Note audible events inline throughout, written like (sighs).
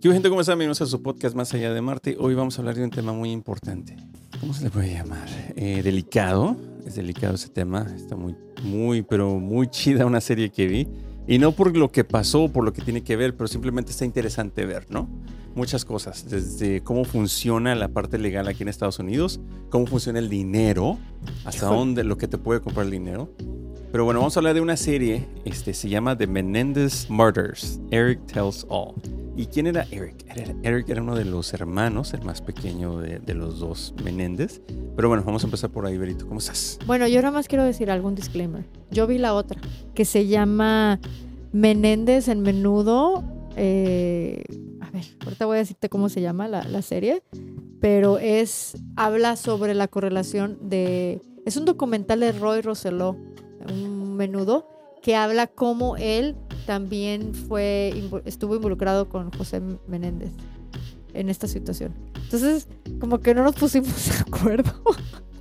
¿Qué gente? ¿Cómo están? Bienvenidos a su podcast Más Allá de Marte. Hoy vamos a hablar de un tema muy importante. ¿Cómo se le puede llamar? Eh, delicado. Es delicado ese tema. Está muy, muy, pero muy chida una serie que vi. Y no por lo que pasó, por lo que tiene que ver, pero simplemente está interesante ver, ¿no? Muchas cosas, desde cómo funciona la parte legal aquí en Estados Unidos, cómo funciona el dinero, hasta dónde, lo que te puede comprar el dinero. Pero bueno, vamos a hablar de una serie, este, se llama The Menendez Murders, Eric Tells All. ¿Y quién era Eric? Eric era uno de los hermanos, el más pequeño de, los dos Menéndez. Pero bueno, vamos a empezar por ahí, Berito. ¿Cómo estás? Bueno, yo nada más quiero decir algún disclaimer. Yo vi la otra, que se llama Menéndez en menudo. Eh, a ver, ahorita voy a decirte cómo se llama la, la serie. Pero es, habla sobre la correlación de... Es un documental de Roy Rosselló, un menudo, que habla cómo él también fue, estuvo involucrado con José Menéndez en esta situación. Entonces, como que no nos pusimos (laughs) de acuerdo.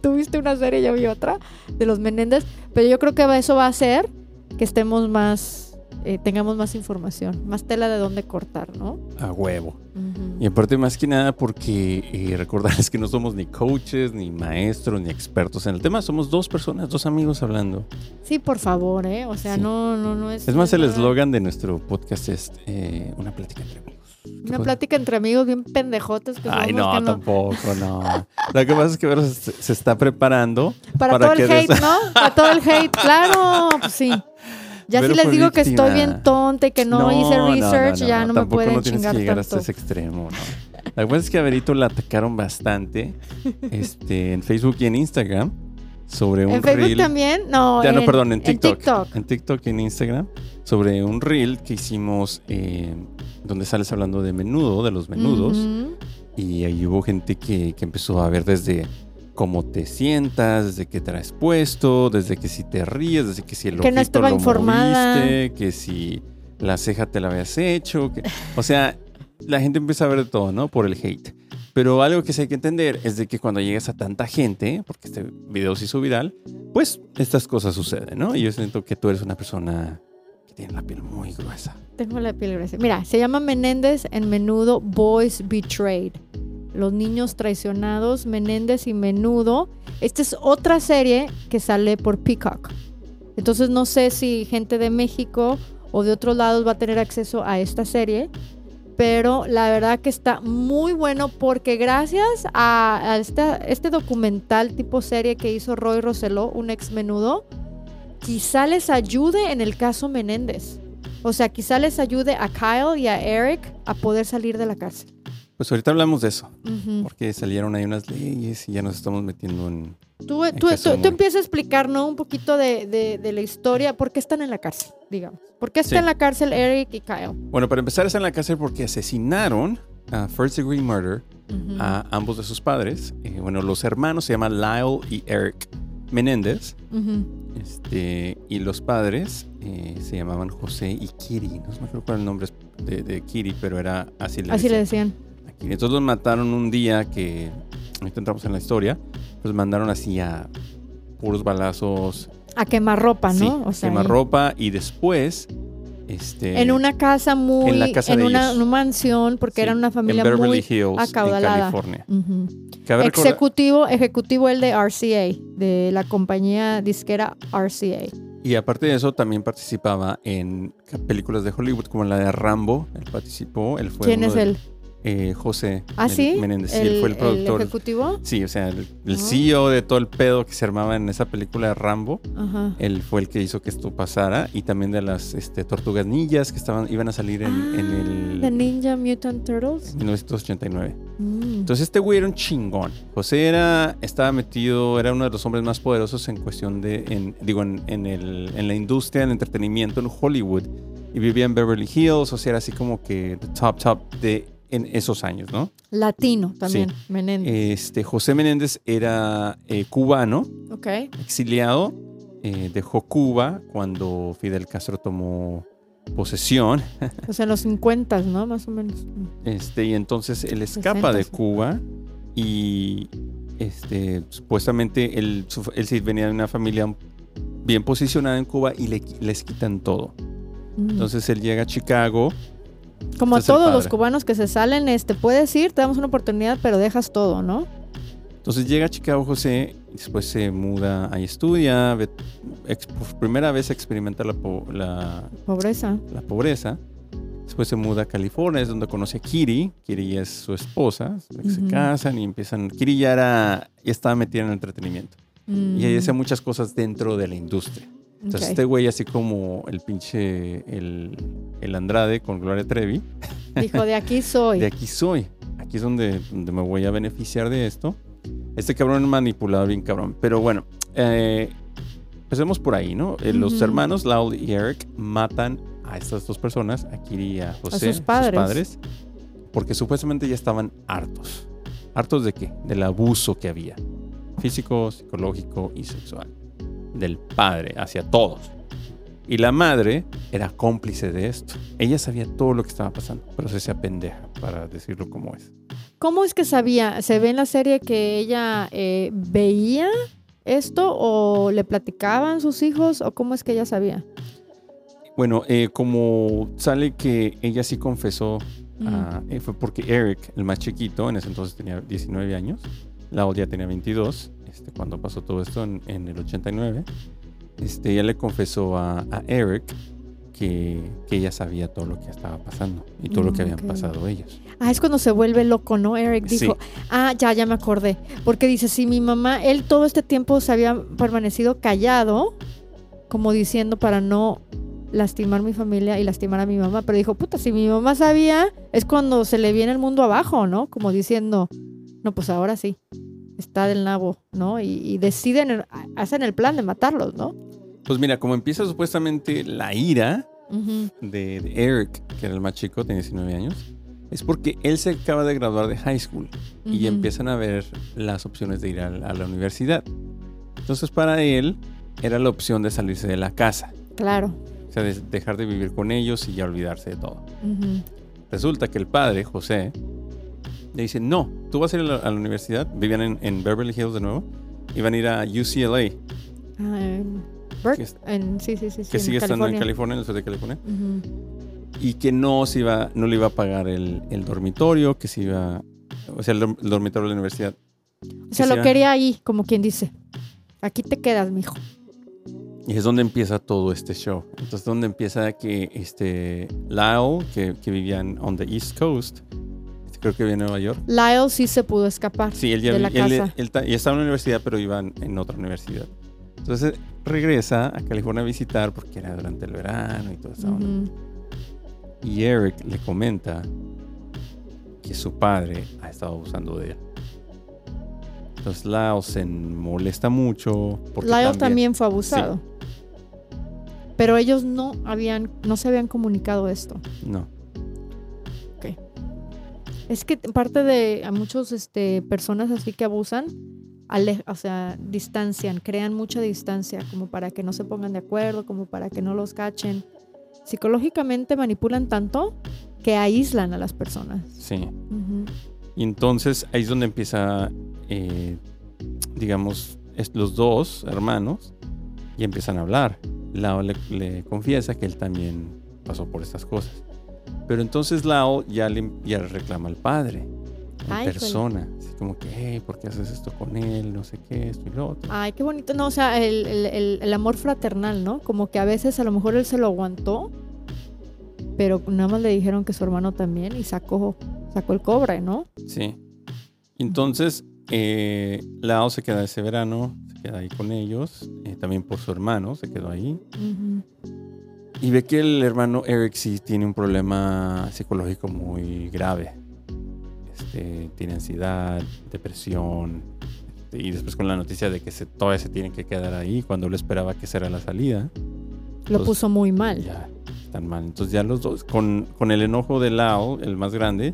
Tuviste una serie, yo vi otra de los Menéndez, pero yo creo que eso va a hacer que estemos más eh, tengamos más información, más tela de dónde cortar, ¿no? A huevo. Y aparte más que nada porque eh, recordarles que no somos ni coaches, ni maestros, ni expertos en el tema, somos dos personas, dos amigos hablando. Sí, por favor, ¿eh? O sea, no, no, no es... Es más, el eslogan de nuestro podcast es eh, una plática entre amigos. Una plática entre amigos bien pendejotes que Ay, no, tampoco, no. Lo que pasa es que se, está preparando. Para, todo el hate, ¿no? Para todo el hate, (laughs) claro, pues sí. Ya si les digo que estoy bien tonta y que no, hice research, ya no, me pueden no tienes que llegar hasta ese extremo, ¿no? La verdad es que a Verito la atacaron bastante (laughs) este, en Facebook y en Instagram sobre un ¿En Facebook también? No, ya, no, perdón, en TikTok, en TikTok. y en Instagram sobre un reel que hicimos eh, donde sales hablando de menudo, de los menudos. Y ahí hubo gente que, que empezó a ver desde cómo te sientas, desde que traes puesto, desde que si te ríes, desde que si el que no estaba lo informada. moviste, que si la ceja te la habías hecho, que, o sea, la gente empieza a ver de todo, ¿no? Por el hate. Pero algo que sí hay que entender es de que cuando llegas a tanta gente, porque este video se hizo viral, pues estas cosas suceden, ¿no? Y yo siento que tú eres una persona que tiene la piel muy gruesa. Tengo la piel gruesa. Mira, se llama Menéndez en menudo Boys Betrayed. Los niños traicionados, Menéndez y Menudo. Esta es otra serie que sale por Peacock. Entonces no sé si gente de México o de otros lados va a tener acceso a esta serie. Pero la verdad que está muy bueno porque gracias a, este documental tipo serie que hizo Roy Rosselló, un ex menudo, quizá les ayude en el caso Menéndez. O sea, quizá les ayude a Kyle y a Eric a poder salir de la cárcel. Pues ahorita hablamos de eso, porque salieron ahí unas leyes y ya nos estamos metiendo en... Tú, tú, tú, empiezas a explicar, ¿no? Un poquito de, la historia, ¿por qué están en la cárcel, digamos? ¿Por qué están en la cárcel Eric y Kyle? Bueno, para empezar están en la cárcel porque asesinaron a First Degree Murder a ambos de sus padres. Eh, bueno, los hermanos se llaman Lyle y Eric Menéndez. este, y los padres eh, se llamaban José y Kiri. No me acuerdo cuál es el nombre de, de Kiri, pero era así le Así le decían. Y entonces los mataron un día que, ahorita entramos en la historia, pues mandaron así a puros balazos. A quemar ropa, ¿no? o sea, quemar ropa y después... Este, en una casa muy en, la casa en, una, mansión porque eran una familia en Beverly muy Hills, acaudalada. En California. ejecutivo, ejecutivo el de RCA, de la compañía disquera RCA. Y aparte de eso, también participaba en películas de Hollywood como la de Rambo. Él participó. Él fue ¿Quién es él? Eh, José ¿Ah, sí? Menéndez. sí, él fue el productor. ejecutivo? Sí, o sea, el, ah. CEO de todo el pedo que se armaba en esa película de Rambo. Ajá. Él fue el que hizo que esto pasara. Y también de las este, tortugas ninjas que estaban, iban a salir en, ah, el. The Ninja Mutant Turtles. 1989. Mm. Entonces, este güey era un chingón. José era, estaba metido, era uno de los hombres más poderosos en cuestión de. En, digo, en, en, el, en la industria del entretenimiento en Hollywood. Y vivía en Beverly Hills, o sea, era así como que the top, top de en esos años, ¿no? Latino también, Menéndez. Este, José Menéndez era eh, cubano, okay. exiliado, eh, dejó Cuba cuando Fidel Castro tomó posesión. O sea, en los 50, ¿no? Más o menos. Este, y entonces él escapa de Cuba y este, supuestamente él, él venía de una familia bien posicionada en Cuba y le, les quitan todo. Mm. Entonces él llega a Chicago Como Este todos los cubanos que se salen, este, puedes ir, te damos una oportunidad, pero dejas todo, ¿no? Entonces llega a Chicago José, después se muda, ahí estudia, ve- ex- por primera vez experimenta la, po- la, Pobreza. la pobreza. Después se muda a California, es donde conoce a Kiri. Kiri es su esposa, se Ujú. casan y empiezan. Kiri ya, era, ya estaba metida en el entretenimiento. Y ella hacía muchas cosas dentro de la industria. Entonces este güey, así como el pinche, el, el Andrade con Gloria Trevi, Dijo, de aquí soy. (laughs) de aquí soy. Aquí es donde, donde me voy a beneficiar de esto. Este cabrón manipulado bien cabrón. Pero bueno, eh, empecemos por ahí, ¿no? Eh, Los hermanos Laul y Eric matan a estas dos personas, a Kiri y a José, sus padres. porque supuestamente ya estaban hartos. ¿Hartos de qué? Del abuso que había. Físico, psicológico y sexual. Del padre hacia todos. Y la madre era cómplice de esto. Ella sabía todo lo que estaba pasando, pero se hacía pendeja, para decirlo como es. ¿Cómo es que sabía? ¿Se ve en la serie que ella eh, veía esto o le platicaban sus hijos o cómo es que ella sabía? Bueno, eh, como sale que ella sí confesó, Mm. a- eh, fue porque Eric, el más chiquito, en ese entonces tenía 19 años, ya tenía 22, este, cuando pasó todo esto en, en el 89, este, ella le confesó a, a Eric que, que ella sabía todo lo que estaba pasando y todo lo que habían pasado ellos. Ah, es cuando se vuelve loco, ¿no? Eric Sí. dijo, ah, ya, ya me acordé. Porque dice, si mi mamá, él todo este tiempo se había permanecido callado, como diciendo para no lastimar mi familia y lastimar a mi mamá. Pero dijo, puta, si mi mamá sabía, es cuando se le viene el mundo abajo, ¿no? Como diciendo, no, pues ahora sí, está del nabo, ¿no? Y, y deciden, hacen el plan de matarlos, ¿no? Pues mira, como empieza supuestamente la ira de, de Eric, que era el más chico, tenía 19 años, es porque él se acaba de graduar de high school y empiezan a ver las opciones de ir a, a la universidad. Entonces para él era la opción de salirse de la casa, Claro. o sea, de dejar de vivir con ellos y ya olvidarse de todo. Resulta que el padre, José, le dice, no, tú vas a ir a la, a la universidad, vivían en, en Beverly Hills de nuevo, iban a ir a UCLA, Ah, en Berk- Que en- sí, sí, sí, que sigue estando en California. En el sur de California, y que no se iba, no le iba a pagar el, el dormitorio, que se iba, o sea, el, dorm- el dormitorio de la universidad. O sea, Que lo quería ahí, como quien dice. Aquí te quedas, mijo. Y es donde empieza todo este show. Entonces, donde empieza que este Lyle, que, que vivía en on the East Coast, creo que vivía en Nueva York. Lyle sí se pudo escapar Sí, él ya, de la él- casa. él ya estaba en la universidad, pero iba en, en otra universidad. Entonces regresa a California a visitar porque era durante el verano y todo eso. Ujú. Y Eric le comenta que su padre ha estado abusando de él. Entonces Lyle se molesta mucho. Porque Lyle también, fue abusado. Sí. Pero ellos no habían, no se habían comunicado esto. No. Es que parte de a muchos este, personas así que abusan, ale- o sea, distancian, crean mucha distancia, como para que no se pongan de acuerdo, como para que no los cachen. Psicológicamente manipulan tanto que aíslan a las personas. Sí. Y entonces ahí es donde empieza, eh, digamos, los dos hermanos y empiezan a hablar. Lao le, le confiesa que él también pasó por estas cosas. Pero entonces Lao ya le, ya le reclama al padre, en persona. Así como que, hey, ¿por qué haces esto con él? No sé qué, esto y lo otro. Ay, qué bonito. No, o sea, el, el- el- el amor fraternal, ¿no? Como que a veces a lo mejor él se lo aguantó, pero nada más le dijeron que su hermano también y sacó, sacó el cobre, ¿no? Sí. Entonces, eh, Lao se queda ese verano, se queda ahí con ellos, eh, también por su hermano, se quedó ahí. Ujú. Y ve que el hermano Eric sí tiene un problema psicológico muy grave. Este, tiene ansiedad, depresión. este, y después con la noticia de que se, todavía se tiene que quedar ahí cuando él esperaba que esa era la salida. Lo Pues, puso muy mal. Ya están mal. Entonces ya los dos, con, con el enojo de Lao, el más grande,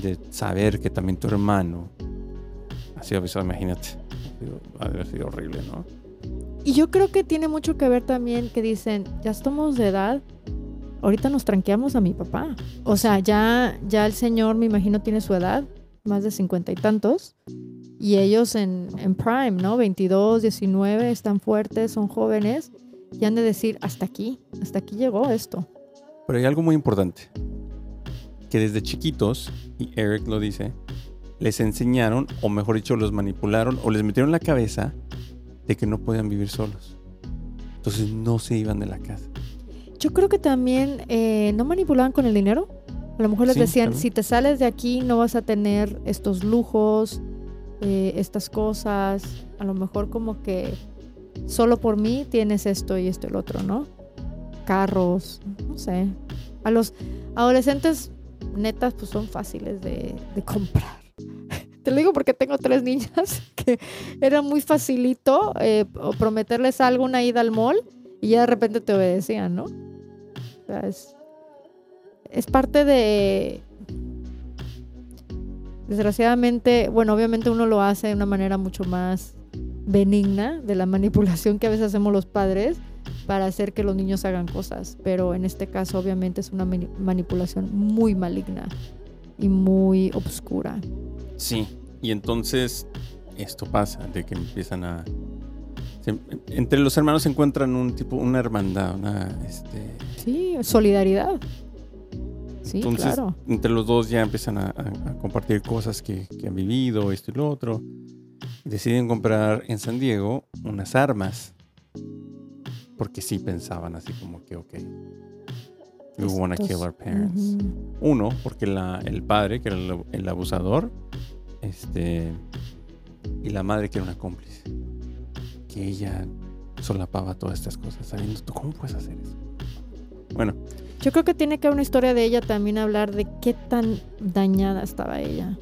de saber que también tu hermano ha sido avisado, imagínate. Ha sido- Ha sido horrible, ¿no? Y yo creo que tiene mucho que ver también que dicen, ya estamos de edad, ahorita nos tranqueamos a mi papá. O sea, ya, ya el señor, me imagino, tiene su edad, más de cincuenta y tantos. Y ellos en, en prime, ¿no? 22, 19, están fuertes, son jóvenes. Y han de decir, hasta aquí, hasta aquí llegó esto. Pero hay algo muy importante. que desde chiquitos, y Eric lo dice, les enseñaron, o mejor dicho, los manipularon, o les metieron en la cabeza de que no podían vivir solos. Entonces no se iban de la casa. Yo creo que también eh, no manipulaban con el dinero. A lo mejor les Sí, decían, también. si te sales de aquí no vas a tener estos lujos, eh, estas cosas. A lo mejor como que solo por mí tienes esto y esto y el otro, ¿no? Carros, no sé. A los adolescentes netas pues son fáciles de, de comprar. (laughs) Te lo digo porque tengo tres niñas (laughs) que era muy facilito eh, prometerles algo, una ida al mall y ya de repente te obedecían, ¿no? O sea, es, es parte de... Desgraciadamente, bueno, obviamente uno lo hace de una manera mucho más benigna de la manipulación que a veces hacemos los padres para hacer que los niños hagan cosas, pero en este caso obviamente es una mani- manipulación muy maligna y muy obscura. Sí. Y entonces esto pasa, de que empiezan a... se- entre los hermanos se encuentran un tipo, una hermandad, una... Este, Sí, solidaridad. Sí, Entonces, claro. entre los dos ya empiezan a, a- a compartir cosas que, que han vivido, esto y lo otro. Deciden comprar en San Diego unas armas. Porque sí pensaban así como que, ok, we wanna Estos- kill our parents. Uno, porque la- el padre, que era el, el abusador, este, y la madre, que era una cómplice. Que ella solapaba todas estas cosas, sabiendo tú cómo puedes hacer eso. Bueno, Yo creo que tiene que haber una historia de ella también hablar de qué tan dañada estaba ella.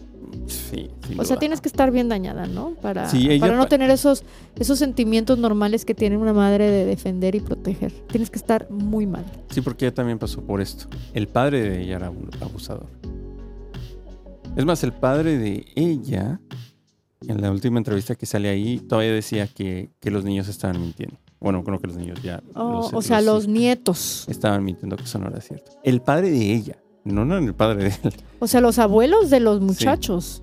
Sí. O sea, tienes que estar bien dañada, ¿no? Para, Sí, ella para no tener esos, esos sentimientos normales que tiene una madre de defender y proteger. Tienes que estar muy mal. Sí, porque ella también pasó por esto. El padre de ella era un abusador. Es más, el padre de ella, en la última entrevista que sale ahí, todavía decía que, que los niños estaban mintiendo. Bueno, creo que los niños ya... Oh, los- o sea, los- los nietos. Estaban mintiendo que eso no era cierto. El padre de ella, no, no el padre de él. O sea, los abuelos de los muchachos.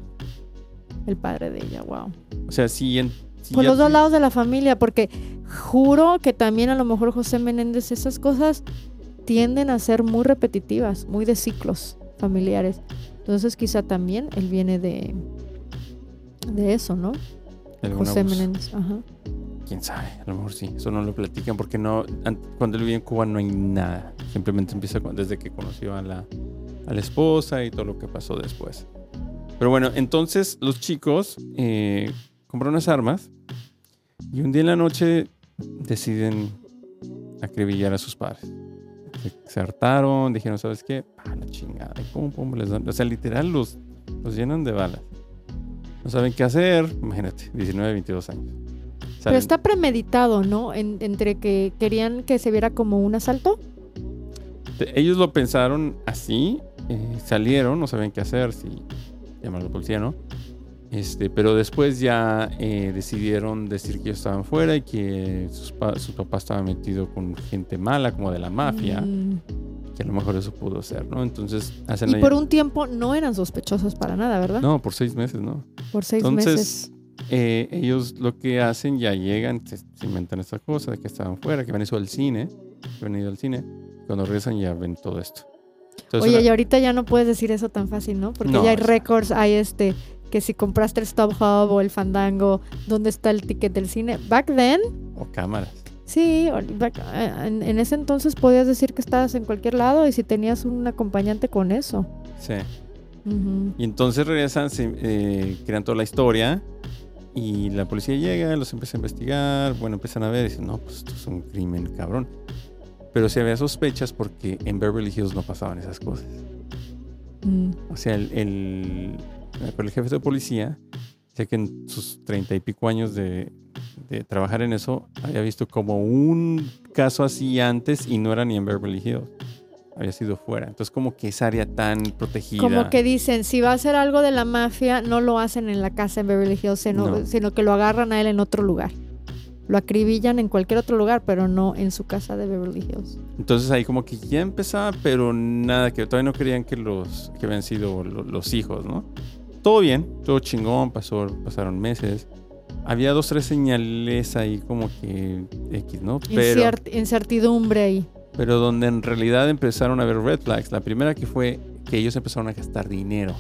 El padre de ella, wow. O sea, sí... En, sí Por los dos lados de la familia, porque juro que también a lo mejor José Menéndez, esas cosas tienden a ser muy repetitivas, muy de ciclos familiares. Entonces quizá también él viene de, de eso, ¿no? José abuso. Menéndez, ajá. Quién sabe, a lo mejor sí. Eso no lo platican porque no. an- Cuando él vivía en Cuba no hay nada. Simplemente empieza desde que conoció a la, a la esposa y todo lo que pasó después. Pero bueno, entonces los chicos eh, compran unas armas y un día en la noche deciden acribillar a sus padres. Se, se hartaron, dijeron, ¿sabes qué? Ah, la chingada. Y pum, pum, les dan- o sea, literal los, los llenan de balas. No saben qué hacer. Imagínate, 19, 22 años. Pero está premeditado, ¿no? En- entre que querían que se viera como un asalto. Ellos lo pensaron así, eh, salieron, no sabían qué hacer, si llamar a la policía, ¿no? Este, pero después ya eh, decidieron decir que ellos estaban fuera y que sus, pa- su papá estaba metido con gente mala, como de la mafia, Mm. que a lo mejor eso pudo ser, ¿no? Entonces hacen Y por un tiempo no eran sospechosos para nada, ¿verdad? No, por seis meses, ¿no? Por seis Entonces, meses. Eh, ellos lo que hacen, ya llegan, se, se inventan esta cosa de que estaban fuera, que habían ido al cine, que habían ido al cine. Cuando regresan ya ven todo esto. Entonces, Oye, una- y ahorita ya no puedes decir eso tan fácil, ¿no? Porque No, ya hay récords, hay este, que si compraste el Stop Hub o el Fandango, ¿dónde está el ticket del cine? Back then, o cámaras. sí, back- eh, en, en ese entonces podías decir que estabas en cualquier lado y si tenías un acompañante con eso. Sí. Ujú. Y entonces regresan, se, eh, crean toda la historia y la policía llega, los empieza a investigar, bueno, empiezan a ver y dicen, no, pues esto es un crimen cabrón. Pero sí había sospechas porque en Beverly Hills no pasaban esas cosas. Mm. O sea, el, el, el jefe de policía, sé que en sus treinta y pico años de, de trabajar en eso, había visto como un caso así antes y no era ni en Beverly Hills. Había sido fuera. Entonces, como que esa área tan protegida. Como que dicen, si va a hacer algo de la mafia, no lo hacen en la casa en Beverly Hills, sino, No. sino que lo agarran a él en otro lugar. Lo acribillan en cualquier otro lugar, pero no en su casa de Beverly Hills. Entonces ahí como que ya empezaba, pero nada, que todavía no creían que los que habían sido lo- los hijos, ¿no? Todo bien, todo chingón, pasó, pasaron meses. Había dos, tres señales ahí como que X, ¿no? Pero, incertidumbre ahí. Pero donde en realidad empezaron a ver red flags. La primera que fue que ellos empezaron a gastar dinero,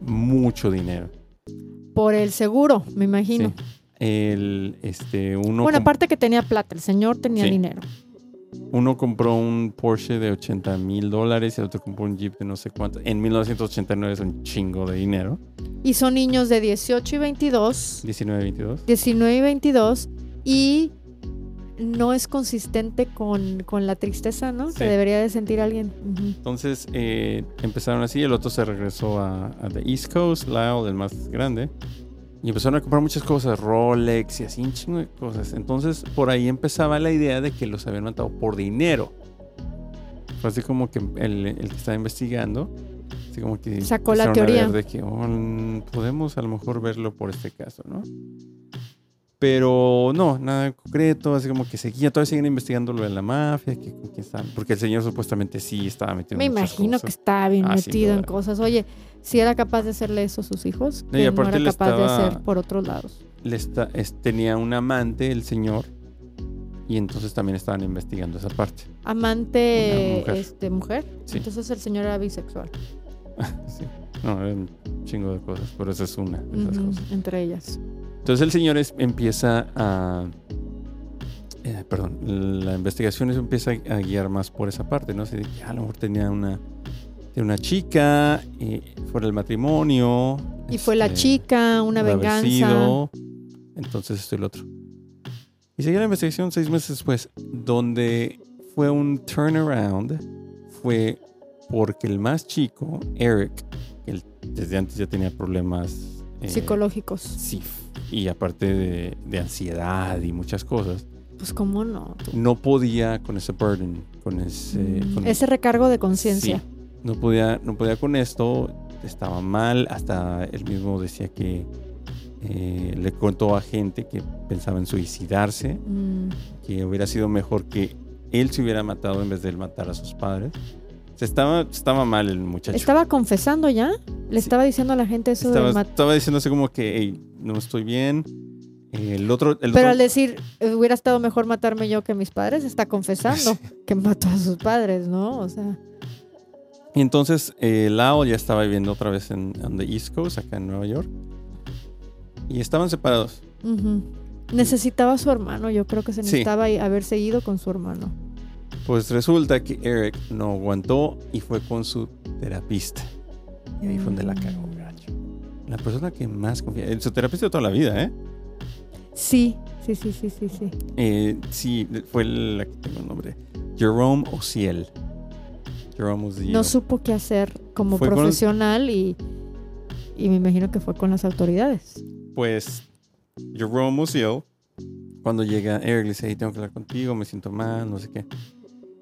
mucho dinero. Por el seguro, me imagino. Sí. El, este, uno, bueno, aparte que tenía plata, el señor tenía Sí. dinero. uno compró un Porsche de 80 mil dólares y el otro compró un Jeep de no sé cuánto. En 1989 es un chingo de dinero. Y son niños de 18 y 22, 19, 22. 19 y 22, y no es consistente con, con la tristeza, ¿no? Sí. Que debería de sentir alguien. Entonces eh, empezaron así, el otro se regresó a, a the East Coast, Lyle, el más grande, y empezaron a comprar muchas cosas, Rolex y así un chingo de cosas. Entonces por ahí empezaba la idea de que los habían matado por dinero. Fue así como que el, el que estaba investigando, así como que Sacó la teoría. de que oh, mm, podemos a lo mejor verlo por este caso, ¿no? Pero no, nada en concreto, así como que seguía, todavía siguen investigando lo de la mafia, que estaban, porque el señor supuestamente sí estaba metido Me en imagino que estaba bien Ah, metido en cosas. Oye, si era capaz de hacerle eso a sus hijos, No, y que no aparte era capaz de hacer por otros lados. Le está- es- tenía un amante, el señor, y entonces también estaban investigando esa parte. Amante, mujer. este, mujer. Sí. Entonces el señor era bisexual. (laughs) Sí. No, era un chingo de cosas, pero esa es una de esas cosas. entre ellas. Entonces el señor es- empieza a... eh, perdón, la investigación se empieza a guiar más por esa parte, ¿no? De que a lo mejor tenía una, tenía una chica, eh, fuera del matrimonio. Y fue la este, chica, una venganza. entonces esto y lo otro. Y seguía la investigación seis meses después, donde fue un turnaround, fue porque el más chico, Eric, que él desde antes ya tenía problemas eh, Psicológicos. Sí, y aparte de, de ansiedad y muchas cosas, Pues cómo no. No podía con ese burden, con ese... Mm, con- Ese recargo de conciencia. Sí, no podía, no podía con esto, estaba mal, hasta él mismo decía que eh, le contó a gente que pensaba en suicidarse, Mm, que hubiera sido mejor que él se hubiera matado en vez de él matar a sus padres. O sea, estaba, estaba mal el muchacho. Estaba confesando ya. Le Sí. estaba diciendo a la gente eso estaba, de estaba diciendo así como que, "Ey, no estoy bien. El otro... El Pero otro- al decir, "Eh, hubiera estado mejor matarme yo que mis padres, está confesando (laughs) que mató a sus padres, ¿no? O sea, Y entonces eh, Lao ya estaba viviendo otra vez en on the East Coast, acá en Nueva York. Y estaban separados. necesitaba a su hermano. Yo creo que se necesitaba haber seguido con su hermano. Pues resulta que Eric no aguantó y fue con su terapista. Y ahí fue donde la cagó, gacho. La persona que más confía. En su terapista de toda la vida, ¿eh? Sí, sí, sí, sí, sí, sí. Eh, sí, fue la que tengo el nombre. Jerome Ociel. Jerome Ociel. No supo qué hacer como Fue con- profesional y, y me imagino que fue con las autoridades. Pues Jerome Ociel, cuando llega Eric, le dice, "Hey, tengo que hablar contigo, me siento mal, no sé qué.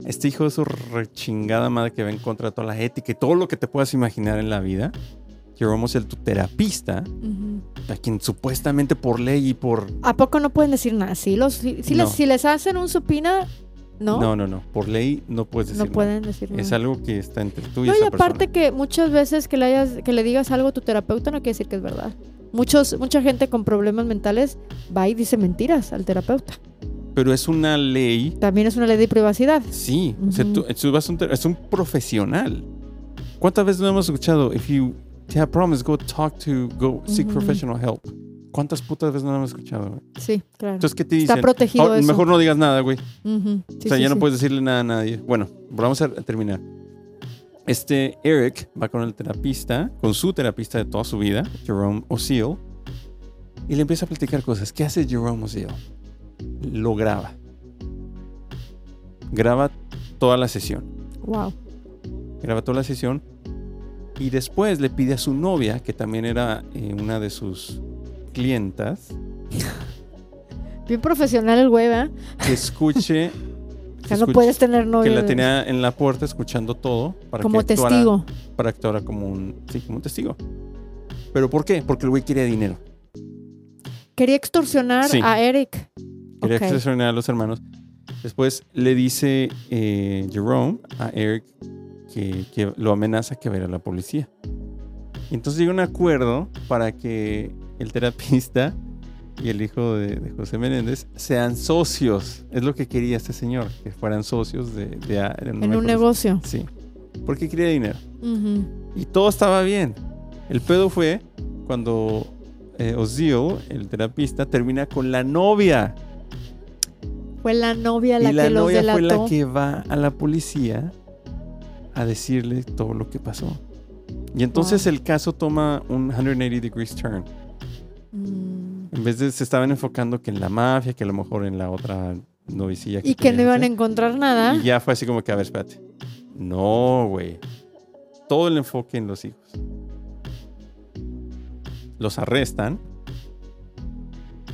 Este hijo de su rechingada madre que va en contra de toda la ética y todo lo que te puedas imaginar en la vida. Jerome Ociel, tu terapista, a quien supuestamente por ley y por... ¿A poco no pueden decir nada? Sí, los, si, si No. les, si les hacen un supina, ¿no? No, no, no. Por ley no puedes decir No nada. pueden decir nada. Es algo que está entre tú y No, y aparte persona. que muchas veces que le, hayas, que le digas algo a tu terapeuta no quiere decir que es verdad. Muchos, mucha gente con problemas mentales va y dice mentiras al terapeuta. Pero es una ley... También es una ley de privacidad. Sí, o sea, tú- tú vas un es un profesional. ¿Cuántas veces no hemos escuchado? If you have problems, go talk to, go seek Ujú. professional help. ¿Cuántas putas veces no hemos escuchado? güey? Sí, claro. Entonces, ¿qué te Está dicen? protegido "Ah, eso. mejor no digas nada, güey. Ujú. Sí, o sea, sí, ya no sí. puedes decirle nada a nadie. Bueno, vamos a terminar. Este Eric va con el terapista, con su terapista de toda su vida, Jerome O'Seal, y le empieza a platicar cosas. ¿Qué hace Jerome O'Seal? Lo graba. Graba toda la sesión. Wow. Graba toda la sesión y después le pide a su novia, que también era eh, una de sus clientas, Bien profesional el güey, ¿verdad? que escuche. (laughs) O sea, no escuche- puedes tener novio. que la tenía en la puerta escuchando todo para como que actuara- testigo. para actuar como un sí, como un testigo. ¿Pero por qué? Porque el güey quería dinero. Quería extorsionar Sí. a Eric. Quería Ok. extorsionar a los hermanos. Después le dice eh, Jerome a Eric que, que lo amenaza que va a ir a la policía. Y entonces llega un acuerdo para que el terapista y el hijo de, de José Menéndez sean socios. Es lo que quería este señor, que fueran socios de, de- de En un negocio. Sí. Porque quería dinero. Ujú. Y todo estaba bien. El pedo fue cuando eh, Ozil, el terapista, termina con la novia. Fue la novia la y la que los novia fue delató. la que va a la policía a decirle todo lo que pasó. Y entonces Wow. el caso toma un 180 degrees turn. Mm. En vez de se estaban enfocando que en la mafia, que a lo mejor en la otra novicilla. Y que no iban a encontrar nada. Y ya fue así como que, a ver, espérate. No, güey. Todo el enfoque en los hijos. Los arrestan.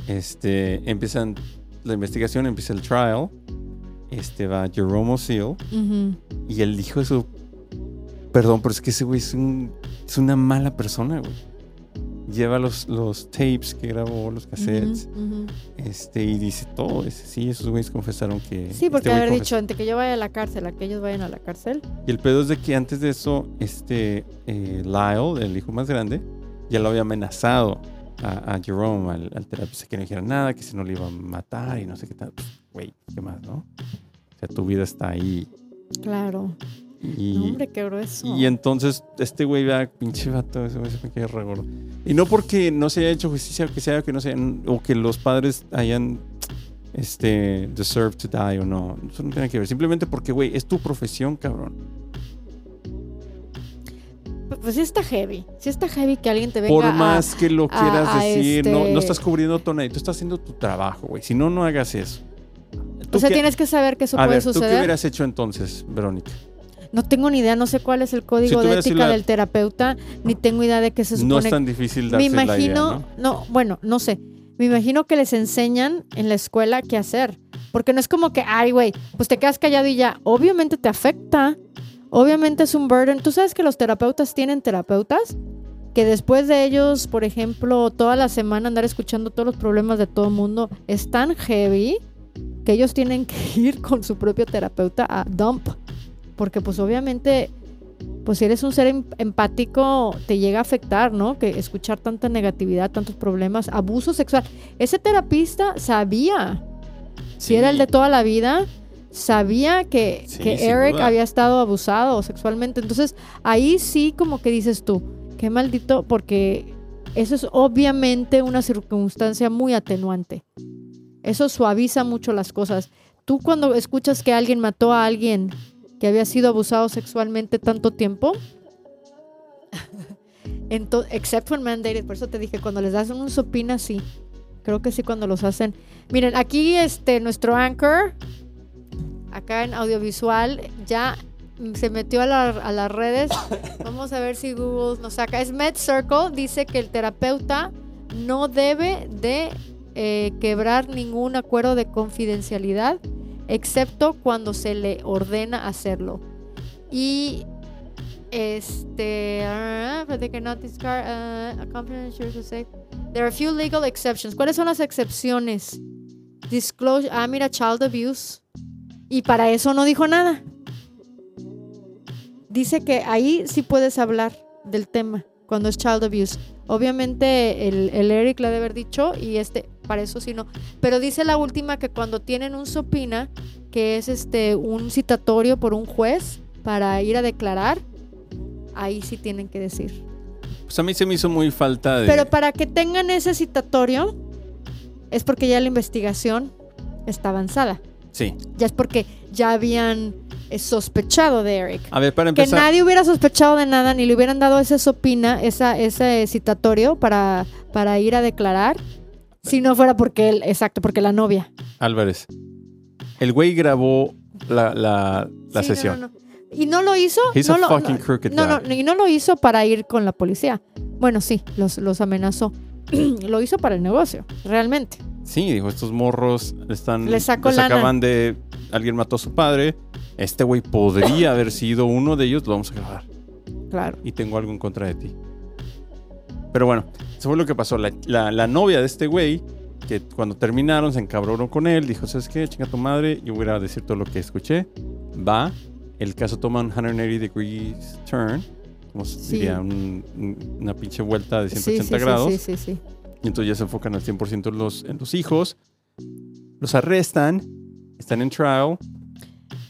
Este, empiezan la investigación, empieza el trial. Este va Jerome O'Seal. Ujú. Y el hijo de su... Perdón, pero es que ese güey es, un, es una mala persona, güey. Lleva los, los tapes que grabó, los cassettes. Ujú, ujú. Este, y dice todo. Dice, sí, esos güeyes confesaron que... Sí, porque este haber confesó". dicho, entre que yo vaya a la cárcel, a que ellos vayan a la cárcel. Y el pedo es de que antes de eso, este eh, Lyle, el hijo más grande, ya lo había amenazado a, a Jerome, al, al terapeuta, que no dijera nada, que si no le iba a matar y no sé qué tal. Pues, Güey, ¿qué más, no? O sea, tu vida está ahí. Claro. Y, No, hombre, qué grueso. y entonces este güey va, pinche vato, ese güey se me queda re gordo. Y no porque no se haya hecho justicia, o que sea, que no sea, o que los padres hayan este deserved to die o no. Eso no tiene que ver. Simplemente porque, güey, es tu profesión, cabrón. Pues sí está heavy. Sí está heavy que alguien te venga Por a- más que lo quieras a decir, no, este- no estás cubriendo tu tú estás haciendo tu trabajo, güey. Si no, no hagas eso. ¿Tú O sea, qué- tienes que saber que eso a puede ver, ¿tú qué suceder. hubieras hecho entonces, Verónica? No tengo ni idea, no sé cuál es el código Si de ética la- del terapeuta, ni tengo idea de qué se No supone. es tan difícil Me darse la idea, imagino, ¿no? bueno, no sé. Me imagino que les enseñan en la escuela qué hacer. Porque no es como que, ay, güey, pues te quedas callado y ya. Obviamente te afecta. Obviamente es un burden. Tú sabes que los terapeutas tienen terapeutas que después de ellos, por ejemplo, toda la semana andar escuchando todos los problemas de todo el mundo, es tan heavy que ellos tienen que (laughs) ir con su propio terapeuta a dump. Porque pues obviamente, pues si eres un ser em- empático, te llega a afectar, ¿no? Que escuchar tanta negatividad, tantos problemas, abuso sexual. Ese terapista sabía, si era el de toda la vida, sabía que, Sí, que sin Eric duda. había estado abusado sexualmente. Entonces, ahí sí como que dices tú, qué maldito, porque eso es obviamente una circunstancia muy atenuante. Eso suaviza mucho las cosas. Tú cuando escuchas que alguien mató a alguien que había sido abusado sexualmente tanto tiempo, (laughs) except when mandated, por eso te dije, cuando les das un sopina, sí. Creo que sí cuando los hacen. Miren, aquí este nuestro anchor, acá en audiovisual, ya se metió a, la- a las redes. (coughs) Vamos a ver si Google nos saca. Es Med Circle, dice que el terapeuta no debe de eh, quebrar ningún acuerdo de confidencialidad, excepto cuando se le ordena hacerlo. Y este, ah, but they cannot discard uh, a confidential to say. There are a few legal exceptions. ¿Cuáles son las excepciones? Disclosure, ah, mira, child abuse. Y para eso no dijo nada. Dice que ahí sí puedes hablar del tema cuando es child abuse. Obviamente el, el Eric le ha de haber dicho y este, para eso sí no. Pero dice la última que cuando tienen un sopina, que es este un citatorio por un juez para ir a declarar, ahí sí tienen que decir. Pues a mí se me hizo muy falta de... Pero para que tengan ese citatorio es porque ya la investigación está avanzada. Sí. Ya es porque ya habían eh, sospechado de Eric. A ver, para Que empezar... nadie hubiera sospechado de nada, ni le hubieran dado ese sopina, esa, ese citatorio para, para ir a declarar, si no fuera porque él, exacto, porque la novia. Álvarez. El güey grabó la, la, la Sí, sesión. no, no. Y no lo hizo. He's no a lo, fucking no, crooked no, guy. no, y no lo hizo para ir con la policía. Bueno, sí, los, los amenazó. (clears throat) lo hizo para el negocio, realmente. Sí, dijo, estos morros están... Le sacó les lana. acaban de... Alguien mató a su padre. Este güey podría haber sido uno de ellos. Lo vamos a grabar. Claro. y tengo algo en contra de ti. Pero bueno, eso fue lo que pasó. La, la- la novia de este güey, que cuando terminaron se encabronó con él, dijo, ¿sabes qué? Chinga tu madre, yo voy a decir todo lo que escuché. Va, el caso toma un 180 degrees turn, como Sí. diría, un- un- una pinche vuelta de Sí, 180 sí, sí, grados. sí, sí, sí. Y entonces ya se enfocan al 100% en los, en los hijos. Los arrestan, están en trial.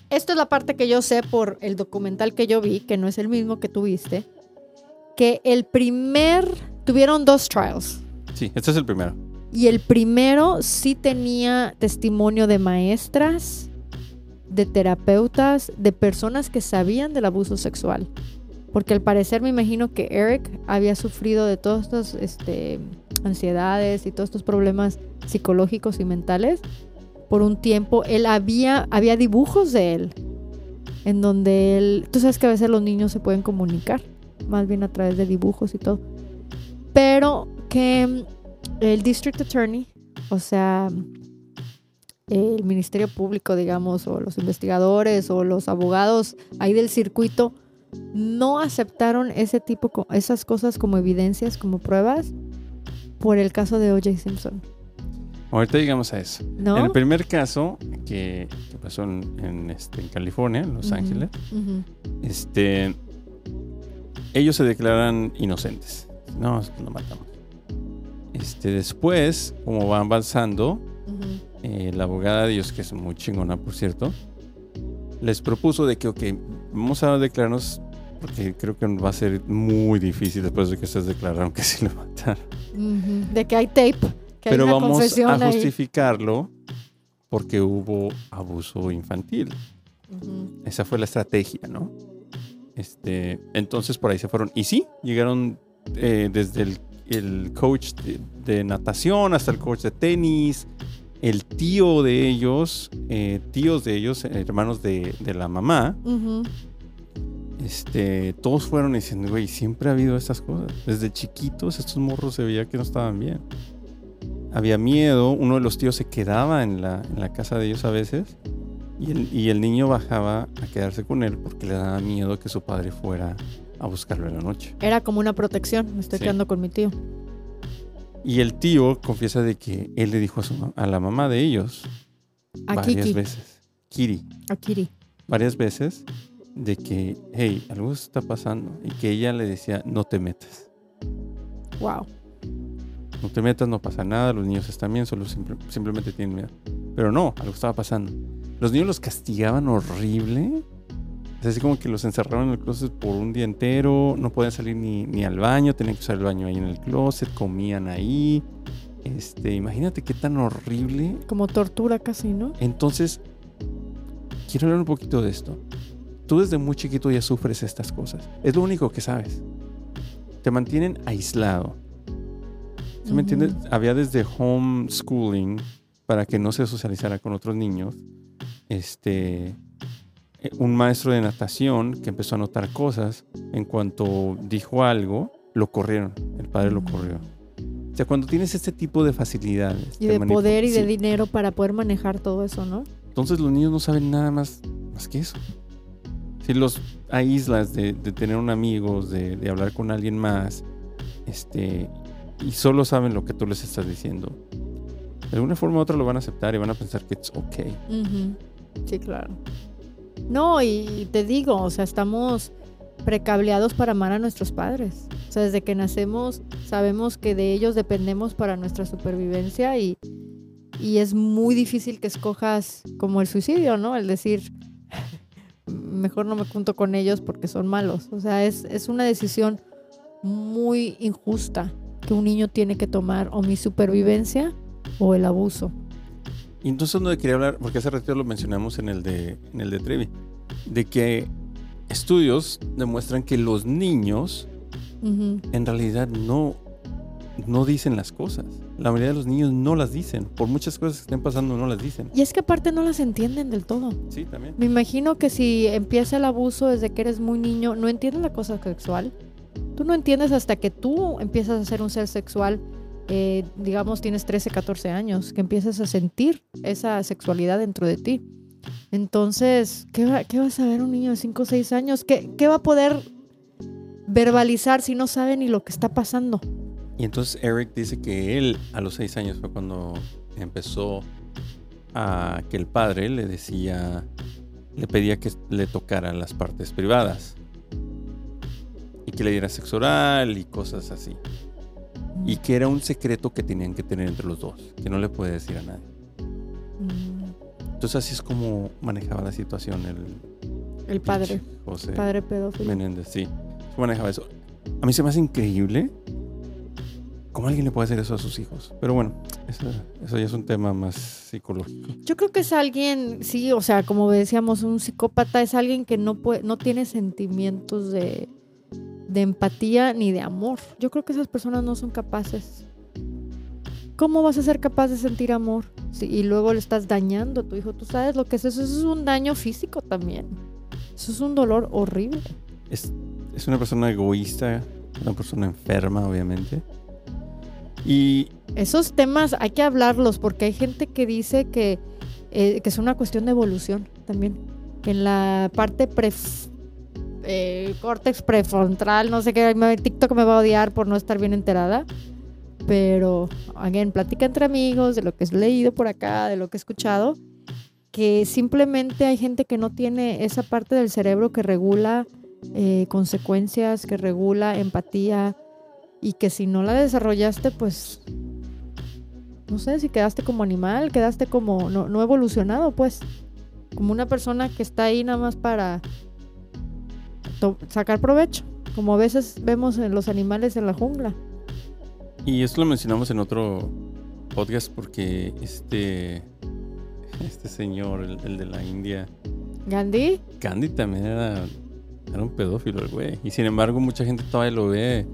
Esto es la parte que yo sé por el documental que yo vi, que no es el mismo que tuviste. que el primer, tuvieron dos trials. Sí, este es el primero. Y el primero sí tenía testimonio de maestras, de terapeutas, de personas que sabían del abuso sexual. Porque al parecer me imagino que Eric había sufrido de todas estas este, ansiedades y todos estos problemas psicológicos y mentales por un tiempo. Él había, había dibujos de él en donde él, tú sabes que a veces los niños se pueden comunicar, más bien a través de dibujos y todo. Pero que el District Attorney, o sea, el Ministerio Público, digamos, o los investigadores o los abogados ahí del circuito, no aceptaron ese tipo, esas cosas como evidencias, como pruebas, por el caso de O.J. Simpson. Ahorita llegamos a eso. En el primer caso que, pasó en, este, en, California, en Los Ángeles, este, ellos se declaran inocentes. No, no matamos. Este, después, como van avanzando, eh, la abogada de ellos, que es muy chingona, por cierto, les propuso de que, ok, vamos a declararnos, porque creo que va a ser muy difícil después de que ustedes declararon que sí lo mataron. De que hay tape. Pero vamos a justificarlo porque hubo abuso infantil. Esa fue la estrategia, ¿no? Este, entonces por ahí se fueron. Y sí, llegaron eh, desde el el coach de, natación, hasta el coach de tenis, el tío de ellos, eh, tíos de ellos, hermanos de, la mamá. Este, todos fueron diciendo, güey, siempre ha habido estas cosas. Desde chiquitos estos morros se veía que no estaban bien. Había miedo, uno de los tíos se quedaba en la, en la casa de ellos a veces y el, y el, niño bajaba a quedarse con él porque le daba miedo que su padre fuera a buscarlo en la noche. Era como una protección, me estoy quedando con mi tío. Y el tío confiesa de que él le dijo a, su, a la mamá de ellos a varias veces, Kiri, a Kiri, varias veces de que, hey, algo está pasando y que ella le decía, no te metas. Wow. No te metas, no pasa nada, los niños están bien, solo simplemente tienen miedo. Pero no, algo estaba pasando. Los niños los castigaban horrible así como que los encerraron en el closet por un día entero, no podían salir ni, al baño, tenían que usar el baño ahí en el closet, comían ahí. Este, imagínate qué tan horrible. Como tortura casi, ¿no? Entonces, quiero hablar un poquito de esto. Tú desde muy chiquito ya sufres estas cosas. Es lo único que sabes. Te mantienen aislado. ¿Sí me entiendes? Había desde homeschooling para que no se socializara con otros niños. Este, eh, un maestro de natación que empezó a notar cosas, en cuanto dijo algo, lo corrieron, el padre lo corrió. O sea, cuando tienes este tipo de facilidades. Y de, poder y de dinero para poder manejar todo eso, ¿no? Entonces los niños no saben nada más, más que eso. Si los aíslas de, de tener un amigo, de, hablar con alguien más, este, y solo saben lo que tú les estás diciendo, de alguna forma u otra lo van a aceptar y van a pensar que es ok. Sí, claro. No, y te digo, o sea, estamos precableados para amar a nuestros padres. O sea, desde que nacemos sabemos que de ellos dependemos para nuestra supervivencia y, y es muy difícil que escojas como el suicidio, ¿no? El decir, mejor no me junto con ellos porque son malos. O sea, es, es una decisión muy injusta que un niño tiene que tomar o mi supervivencia o el abuso. Y entonces no quería hablar, porque hace rato lo mencionamos en el de, en el de Trevi, de que estudios demuestran que los niños en realidad no, no dicen las cosas. La mayoría de los niños no las dicen. Por muchas cosas que estén pasando, no las dicen. Y es que aparte no las entienden del todo. Sí, también. Me imagino que si empieza el abuso desde que eres muy niño, no entiendes la cosa sexual. Tú no entiendes hasta que tú empiezas a ser un ser sexual eh, digamos, tienes 13, 14 años, que empiezas a sentir esa sexualidad dentro de ti. Entonces, ¿qué va, qué va a saber un niño de 5 o 6 años? ¿Qué, ¿Qué, va a poder verbalizar si no sabe ni lo que está pasando? Y entonces Eric dice que él a los 6 años fue cuando empezó a que el padre le decía, le pedía que le tocara las partes privadas y que le diera sexo oral y cosas así y que era un secreto que tenían que tener entre los dos, que no le puede decir a nadie. Mm. Entonces así es como manejaba la situación el, el padre, José padre pedófilo. Menéndez, sí, manejaba eso. A mí se me hace increíble cómo alguien le puede hacer eso a sus hijos. Pero bueno, eso, eso ya es un tema más psicológico. Yo creo que es alguien, sí, o sea, como decíamos, un psicópata es alguien que no puede, no tiene sentimientos de, de empatía ni de amor. Yo creo que esas personas no son capaces. ¿Cómo vas a ser capaz de sentir amor? Sí, y luego le estás dañando a tu hijo. Tú sabes lo que es eso. Eso es un daño físico también. Eso es un dolor horrible. Es, es una persona egoísta, una persona enferma, obviamente. Y Esos temas hay que hablarlos porque hay gente que dice que, eh, que es una cuestión de evolución también. En la parte pref- eh, córtex prefrontal, no sé qué, TikTok me va a odiar por no estar bien enterada. Pero, again, plática entre amigos de lo que he leído por acá, de lo que he escuchado, que simplemente hay gente que no tiene esa parte del cerebro que regula eh, consecuencias, que regula empatía, y que si no la desarrollaste, pues no sé si quedaste como animal, quedaste como no, no evolucionado, pues como una persona que está ahí nada más para sacar provecho, como a veces vemos en los animales en la jungla. Y esto lo mencionamos en otro podcast porque este, este señor, el, el de la India, Gandhi, Gandhi también era, era un pedófilo, el güey. Y sin embargo, mucha gente todavía lo ve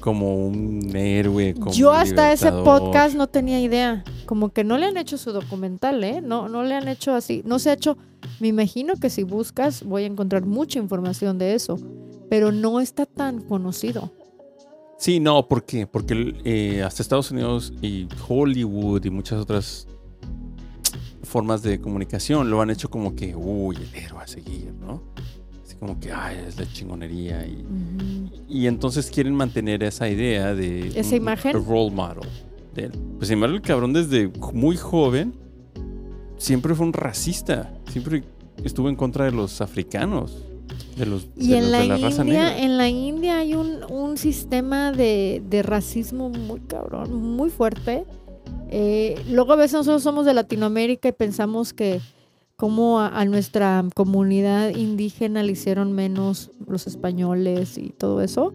como un héroe. Como yo hasta ese podcast no tenía idea, como que no le han hecho su documental, ¿eh? No, no le han hecho así, no se ha hecho, me imagino que si buscas voy a encontrar mucha información de eso, pero no está tan conocido. Sí, no, ¿por qué? Porque eh, hasta Estados Unidos y Hollywood y muchas otras formas de comunicación lo han hecho como que, uy, el héroe a seguir, ¿no? Como que, ay, es la chingonería. Y, y entonces quieren mantener esa idea de... ¿Esa un- imagen? role model de él. Pues sin embargo, el cabrón desde muy joven siempre fue un racista. Siempre estuvo en contra de los africanos. De los, Y de en los la, de la raza India, negra. en la India hay un, un sistema de, de racismo muy cabrón, muy fuerte. Eh, luego a veces nosotros somos de Latinoamérica y pensamos que como a, a nuestra comunidad indígena le hicieron menos los españoles y todo eso.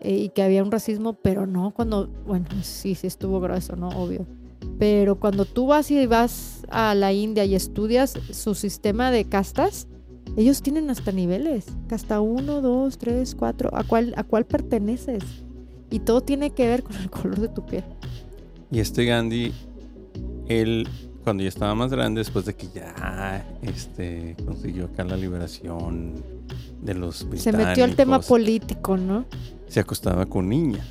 eh, y que había un racismo, pero no cuando, bueno, sí, sí estuvo grueso, ¿no? Obvio. Pero cuando tú vas y vas a la India y estudias su sistema de castas, ellos tienen hasta niveles, casta 1, 2, 3, 4, ¿a cuál, ¿a cuál perteneces? Y todo tiene que ver con el (laughs) color de tu piel. Y este Gandhi, él, cuando ya estaba más grande, después de que ya este, consiguió acá la liberación de los británicos, Se metió al tema político, ¿no? se acostaba con niñas.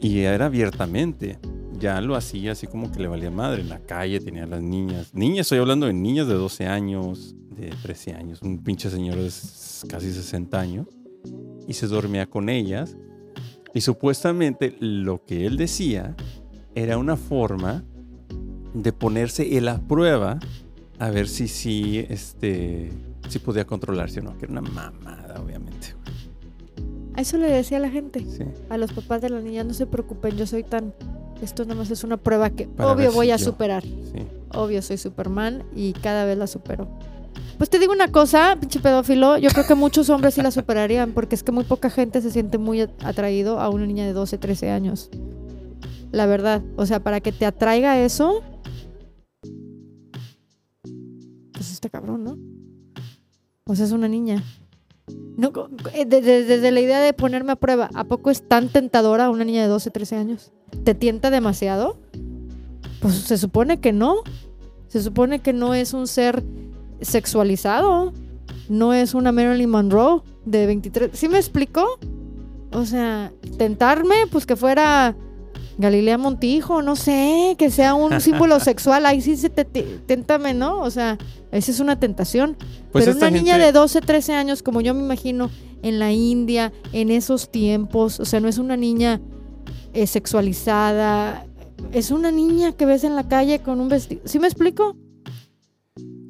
Y era abiertamente. Ya lo hacía así como que le valía madre. En la calle tenía a las niñas. Niñas, estoy hablando de niñas de 12 años, de 13 años. Un pinche señor de casi 60 años. Y se dormía con ellas. Y supuestamente lo que él decía era una forma de ponerse él a prueba a ver si sí este, si podía controlarse o no. Que era una mamada, obviamente. A eso le decía a la gente, Sí. a los papás de la niña, no se preocupen, yo soy tan... Esto nada más es una prueba que Para obvio si voy a yo- superar. Sí. Obvio soy Superman y cada vez la supero. Pues te digo una cosa, pinche pedófilo, yo creo que muchos hombres sí la superarían porque es que muy poca gente se siente muy at- atraído a una niña de 12, 13 años. La verdad, o sea, para que te atraiga eso, pues está cabrón, ¿no? O sea, es una niña. No, co- eh, de- de- desde la idea de ponerme a prueba, ¿a poco es tan tentadora una niña de 12, 13 años? ¿Te tienta demasiado? Pues se supone que no. Se supone que no es un ser sexualizado. No es una Marilyn Monroe de 23. ¿Sí me explico? O sea, tentarme, pues que fuera Galilea Montijo, no sé, que sea un (laughs) símbolo sexual. Ahí sí se te, te- téntame, ¿no? O sea, esa es una tentación. Pues Pero una niña de 12, 13 años, como yo me imagino, en la India, en esos tiempos, o sea, no es una niña eh, sexualizada, es una niña que ves en la calle con un vestido. ¿Sí me explico?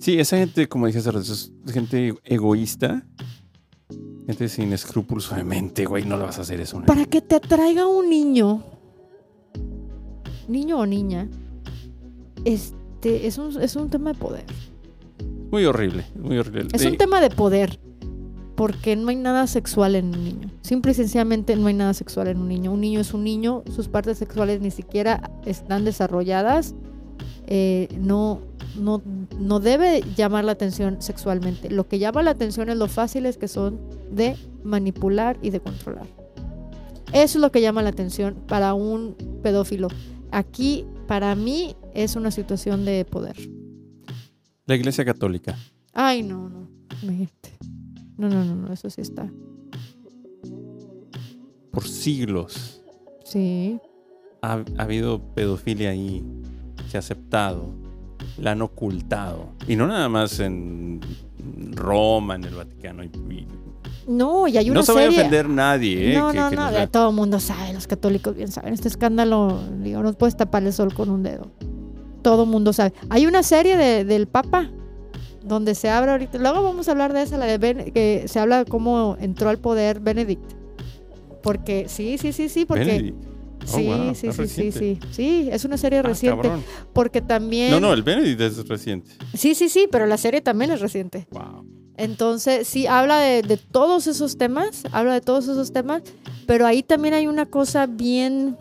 Sí, esa gente, como dije hace rato, es gente egoísta. Gente sin escrúpulos, obviamente, güey, no le vas a hacer eso. una Para que te atraiga un niño, niño o niña, este, es un, es un tema de poder. Muy horrible, muy horrible. Es De- un tema de poder. porque no hay nada sexual en un niño. Simple y sencillamente no hay nada sexual en un niño. Un niño es un niño, sus partes sexuales ni siquiera están desarrolladas. Eh, no, no, no debe llamar la atención sexualmente. Lo que llama la atención es lo fáciles que son de manipular y de controlar. Eso es lo que llama la atención para un pedófilo. Aquí, para mí, es una situación de poder. La Iglesia Católica. Ay, no, no. No, no, no, no, eso sí está. Por siglos Sí. ha, ha habido pedofilia ahí. Se ha aceptado. La han ocultado. Y no nada más en Roma, en el Vaticano. y- y- No, y hay una no se vaya a serie. ofender nadie, ¿eh? no, que- no, que no, todo el mundo sabe, los católicos bien saben. Este escándalo, digo, no puedes tapar el sol con un dedo. Todo el mundo sabe. Hay una serie de- del Papa donde se habla ahorita. Luego vamos a hablar de esa, la de Ben- que se habla de cómo entró al poder Benedict. Porque, sí, sí, sí, sí, porque. Benedict. Oh, Sí, wow, sí, sí, sí, sí. Sí, es una serie Ah, reciente. cabrón. Porque también. No, no, el Benedict es reciente. Sí, sí, sí, pero la serie también es reciente. Wow. Entonces, sí, habla de, de todos esos temas, habla de todos esos temas, pero ahí también hay una cosa bien...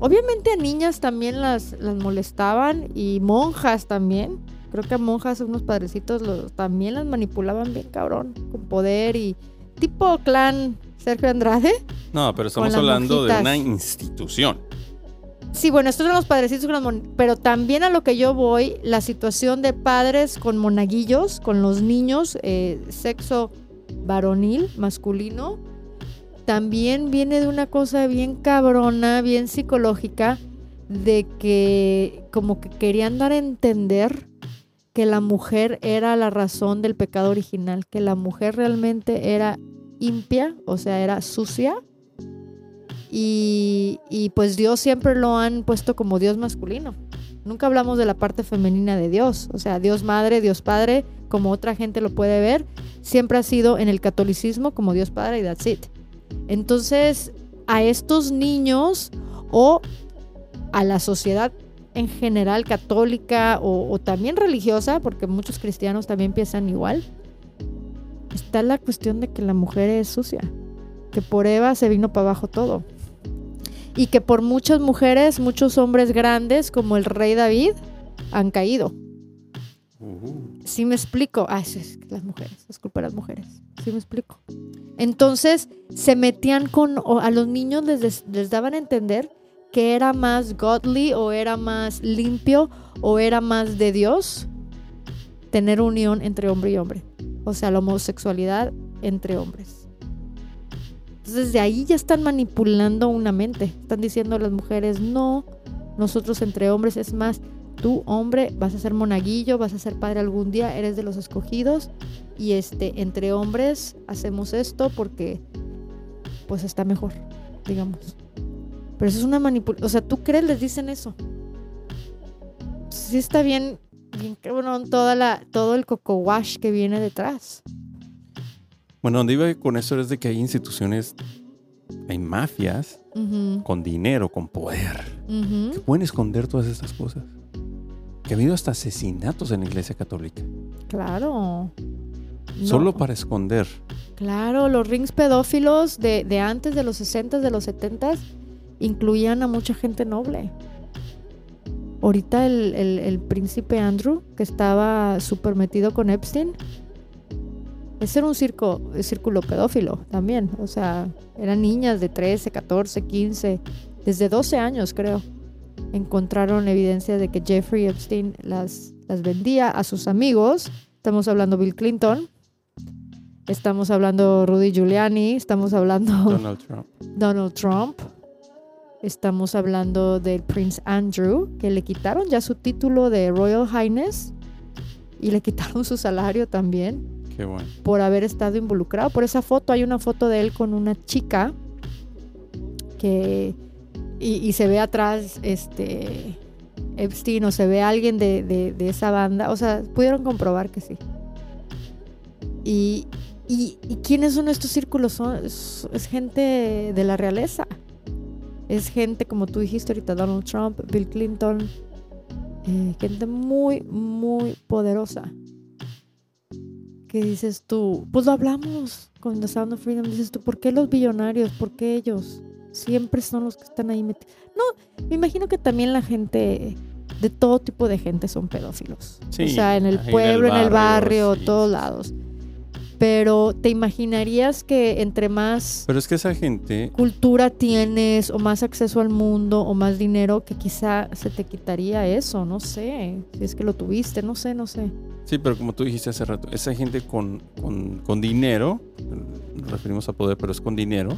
Obviamente a niñas también las, las molestaban y monjas también. Creo que a monjas, unos padrecitos, los, también las manipulaban bien cabrón, con poder y tipo clan Sergio Andrade. No, pero estamos hablando de una institución. Sí, bueno, estos son los padrecitos pero también a lo que yo voy, la situación de padres con monaguillos, con los niños, eh, sexo varonil, masculino, también viene de una cosa bien cabrona, bien psicológica, de que como que querían dar a entender que la mujer era la razón del pecado original, que la mujer realmente era impia, o sea, era sucia, y, pues Dios siempre lo han puesto como Dios masculino. Nunca hablamos de la parte femenina de Dios. O sea, Dios Madre, Dios Padre, como otra gente lo puede ver, siempre ha sido en el catolicismo como Dios Padre y that's it. Entonces, a estos niños o a la sociedad en general católica o, o también religiosa, porque muchos cristianos también piensan igual, está la cuestión de que la mujer es sucia, que por Eva se vino para abajo todo y que por muchas mujeres, muchos hombres grandes como el rey David han caído. Uh, ¿Sí me explico? Ah, eso es las mujeres, es culpa de las mujeres. ¿Sí me explico? Entonces se metían con, o a los niños les, des- les daban a entender que era más godly o era más limpio o era más de Dios tener unión entre hombre y hombre. O sea, la homosexualidad entre hombres. Entonces de ahí ya están manipulando una mente. Están diciendo a las mujeres, no, nosotros entre hombres es más, tú hombre vas a ser monaguillo, vas a ser padre algún día, eres de los escogidos y este entre hombres hacemos esto porque pues está mejor, digamos. Pero eso es una manipulación, o sea, ¿tú crees les dicen eso? Sí está bien, bien cabrón toda la todo el coco wash que viene detrás. Bueno, donde iba con eso es de que hay instituciones, hay mafias Ujú, con dinero, con poder, ujú. que pueden esconder todas estas cosas. Que ha habido hasta asesinatos en la iglesia católica. Claro. No. Solo para esconder. Claro, los rings pedófilos de, de antes, de los 60s, de los 70s, incluían a mucha gente noble. Ahorita el, el- el príncipe Andrew, que estaba súper metido con Epstein, ese era un circo, círculo pedófilo también. O sea, eran niñas de 13, 14, 15, desde 12 años creo. Encontraron evidencia de que Jeffrey Epstein las, las vendía a sus amigos. Estamos hablando Bill Clinton, Estamos hablando Rudy Giuliani, estamos hablando (laughs) (laughs) Donald Trump. Donald Trump, estamos hablando del Prince Andrew, que le quitaron ya su título de Royal Highness y le quitaron su salario también Por haber estado involucrado. Por esa foto, hay una foto de él con una chica que y, se ve atrás este Epstein o se ve alguien de, de- esa banda. O sea, pudieron comprobar que sí. Y, y, quiénes son estos círculos? Son, es, es gente de la realeza. Es gente, como tú dijiste ahorita, Donald Trump, Bill Clinton. eh, gente muy, muy poderosa que dices tú, pues lo hablamos con The Sound of Freedom, dices tú, ¿por qué los billonarios? ¿Por qué ellos? Siempre son los que están ahí metidos. No, me imagino que también la gente, de todo tipo de gente son pedófilos. Sí, o sea, en el pueblo, en el barrio, sí, todos sí, lados. Pero te imaginarías que entre más Pero es que esa gente, cultura tienes o más acceso al mundo o más dinero que quizá se te quitaría eso, no sé, si es que lo tuviste, no sé, no sé. sí, pero como tú dijiste hace rato, esa gente con, con, con dinero, nos referimos a poder, pero es con dinero.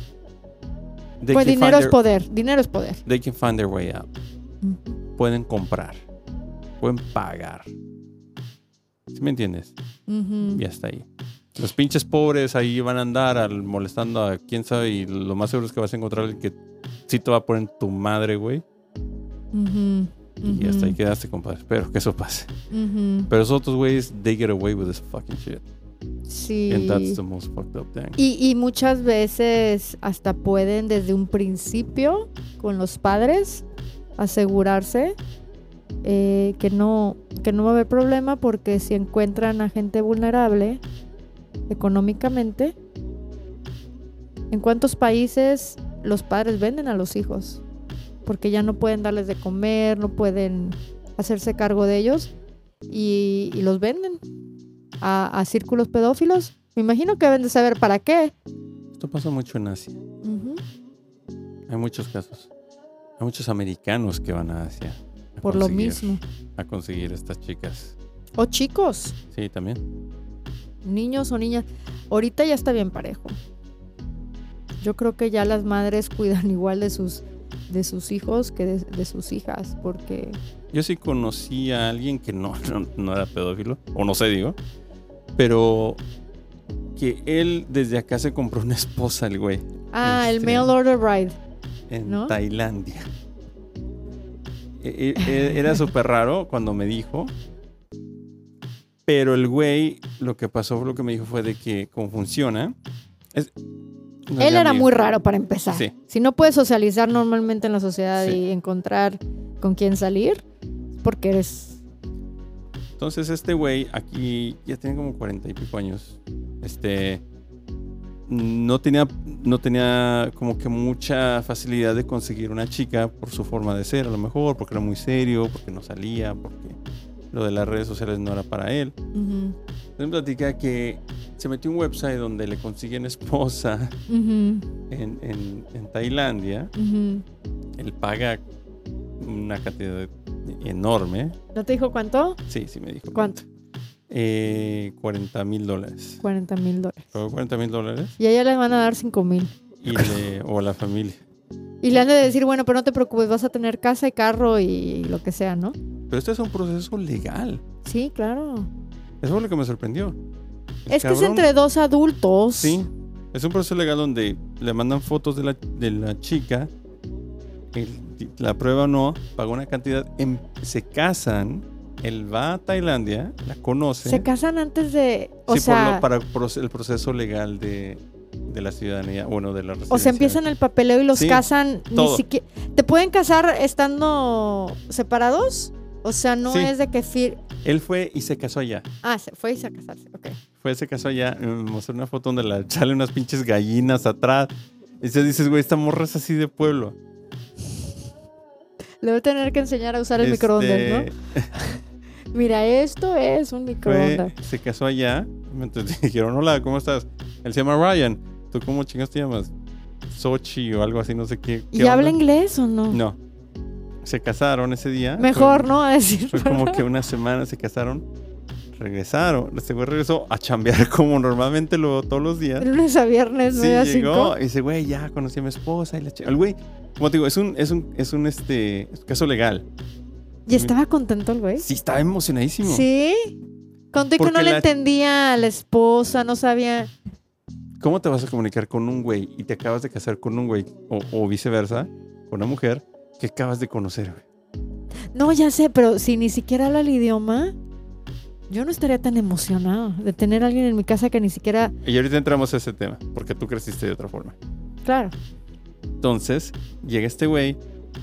Pues dinero es poder, dinero es poder. They can find their way out. Pueden comprar, pueden pagar. ¿Sí me entiendes? Y hasta ahí. Los pinches pobres ahí van a andar al- molestando a quién sabe y lo más seguro es que vas a encontrar el que sí te va a poner en tu madre, güey. Y hasta ahí quedaste, compadre. Espero que eso pase. Pero esos otros güeyes, they get away with this fucking shit. Sí. And that's the most fucked up thing. Y, y muchas veces hasta pueden desde un principio con los padres asegurarse eh, que, no, que no va a haber problema porque si encuentran a gente vulnerable económicamente, ¿en cuántos países los padres venden a los hijos? Porque ya no pueden darles de comer, no pueden hacerse cargo de ellos y, y los venden a, a círculos pedófilos. Me imagino que deben de saber para qué. Esto pasa mucho en Asia. Hay muchos casos. Hay muchos americanos que van a Asia. a Por lo mismo. A conseguir estas chicas. O chicos, Sí, también. Niños o niñas. Ahorita ya está bien parejo. Yo creo que ya las madres (laughs) cuidan igual de sus, de sus hijos que de, de sus hijas, porque Yo sí conocí a alguien que no, (laughs) no, no era pedófilo, o no sé, digo, pero que él desde acá se compró una esposa, el güey, Ah, el Este- mail order bride. en ¿No? Tailandia. E- e- Era súper raro cuando me dijo, pero el güey, lo que pasó, lo que me dijo fue de que, como funciona, es- no es Él era amigo. muy raro para empezar. Sí. Si no puedes socializar normalmente en la sociedad Sí. y encontrar con quién salir, porque eres... Entonces este güey aquí ya tiene como cuarenta y pico años. Este no tenía, no tenía como que mucha facilidad de conseguir una chica por su forma de ser, a lo mejor, porque era muy serio, porque no salía, porque lo de las redes sociales no era para él. Entonces me platica que se metió un website donde le consiguen esposa en, en- en Tailandia. ujú. Él paga una cantidad enorme. ¿No te dijo cuánto? Sí, sí me dijo. ¿Cuánto? Eh, 40 mil dólares. 40 mil dólares. Pagó 40 mil dólares Y a ella le van a dar 5 mil. o a la familia. Y le han de decir, bueno, pero no te preocupes, vas a tener casa y carro y lo que sea, ¿no? Pero este es un proceso legal. Sí, claro. Eso fue lo que me sorprendió. El Es que es entre dos adultos. Sí, es un proceso legal donde le mandan fotos de la, de la chica, el- la prueba o no, pagó una cantidad, em- se casan, él va a Tailandia, la conoce. Se casan antes de. O sí, por sea. lo- para el proceso legal de, de la ciudadanía, bueno, de la residencia. O sea, empiezan el papeleo y los Sí, casan ni todo. siquiera. ¿Te pueden casar estando separados? O sea, no Sí. es de que fir... Él fue y se casó allá. Ah, se fue y se casarse. Ok. Fue, se casó allá, me mostró una foto donde la sale unas pinches gallinas atrás. Y se dices, güey, esta morra es así de pueblo. Le voy a tener que enseñar a usar el Este, microondas, ¿no? (laughs) Mira, esto es un fue- microondas. se casó allá. Entonces (laughs) dijeron, hola, ¿cómo estás? Él se llama Ryan. ¿Tú cómo chingas te llamas? Sochi o algo así, no sé qué. ¿Y habla inglés o no? No. Se casaron ese día. Mejor, Fue- ¿no? A decir. Fue como que una semana se casaron. Regresaron. Este güey regresó a chambear (laughs) como normalmente lo todos los días. De lunes a viernes, Sí, 9 a llegó 5. y dice, güey, ya conocí a mi esposa y la. El güey, como te digo, es un, es un, es un este, caso legal. Y estaba contento el güey. Sí, estaba emocionadísimo. Sí. Contó que no le la- entendía a la esposa, no sabía. ¿Cómo te vas a comunicar con un güey y te acabas de casar con un güey o, o viceversa, con una mujer que acabas de conocer? No, ya sé, pero si ni siquiera habla el idioma, yo no estaría tan emocionado de tener a alguien en mi casa que ni siquiera. Y ahorita entramos a ese tema, porque tú creciste de otra forma. Claro. Entonces, llega este güey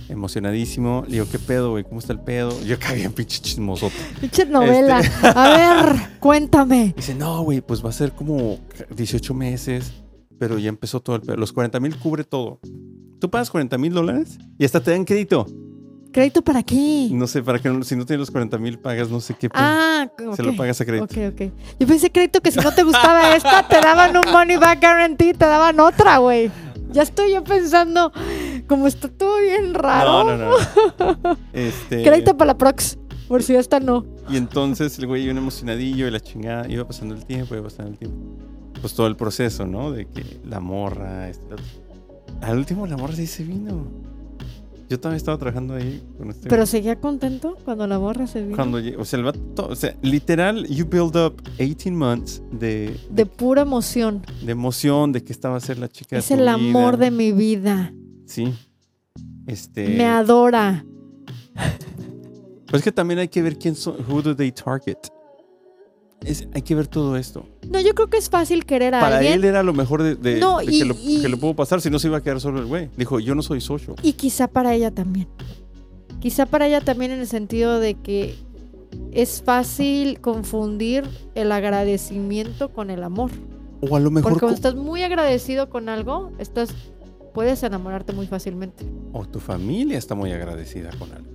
emocionadísimo. Le digo, ¿qué pedo, güey? ¿Cómo está el pedo? Yo acá bien pinche chismosote. Pinche novela. A (laughs) ver, cuéntame. Dice, no, güey, pues va a ser como 18 meses, pero ya empezó todo el pedo. Los 40 mil cubre todo. Tú pagas 40 mil dólares y hasta te dan crédito. ¿Crédito para qué? No sé, para que no- si no tienes los 40 mil pagas no sé qué. Ah, ok. Se lo pagas a crédito. Ok, ok. Yo pensé crédito que si no te gustaba (laughs) esta, te daban un money back guarantee, te daban otra, güey. Ya estoy yo pensando, como está todo bien raro. No, no, no. (laughs) Este, Crédito para la Prox, por si esta no. Y entonces el güey iba emocionadillo y la chingada, iba pasando el tiempo, iba pasando el tiempo. Pues todo el proceso, ¿no? De que la morra, este, otro. Al último la morra sí se vino. Yo también estaba trabajando ahí con este Pero güey. seguía contento cuando la borra se vino. Cuando, o sea, el vato, o sea, literal, you build up 18 months de, De pura emoción. de emoción, de que esta va a ser la chica Es de tu el amor vida. de mi vida. Sí. Este. Me adora. Pues es que también hay que ver quién son, who do they target. Es- hay que ver todo esto. No, yo creo que es fácil querer a Para alguien. él era lo mejor de, de- No, de y- que, lo, y- que lo pudo pasar, si no se iba a quedar solo el güey. Dijo, yo no soy socio. Y quizá para ella también. Quizá para ella también en el sentido de que es fácil confundir el agradecimiento con el amor. O a lo mejor. Porque cuando estás muy agradecido con algo, estás puedes enamorarte muy fácilmente. O tu familia está muy agradecida con algo.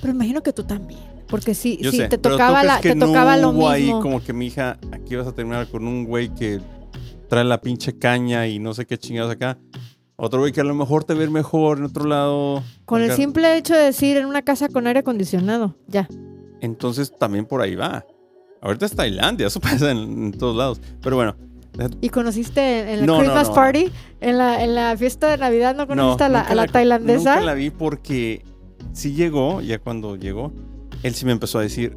Pero imagino que tú también. Porque Yo si sé, te pero ¿tú tocaba, la, que te tocaba no lo hubo ahí mismo. como que mi hija, aquí vas a terminar con un güey que trae la pinche caña y no sé qué chingados acá. Otro güey que a lo mejor te ve mejor en otro lado. Con el simple hecho de decir en una casa con aire acondicionado. Ya. Entonces también por ahí va. Ahorita es Tailandia, eso (laughs) pasa en, en todos lados. Pero bueno, ¿Y conociste en la No, no, Christmas no. Party? En la, en la fiesta de Navidad, ¿no conociste a la, a la tailandesa? Nunca la vi porque sí llegó, ya cuando llegó, él sí me empezó a decir,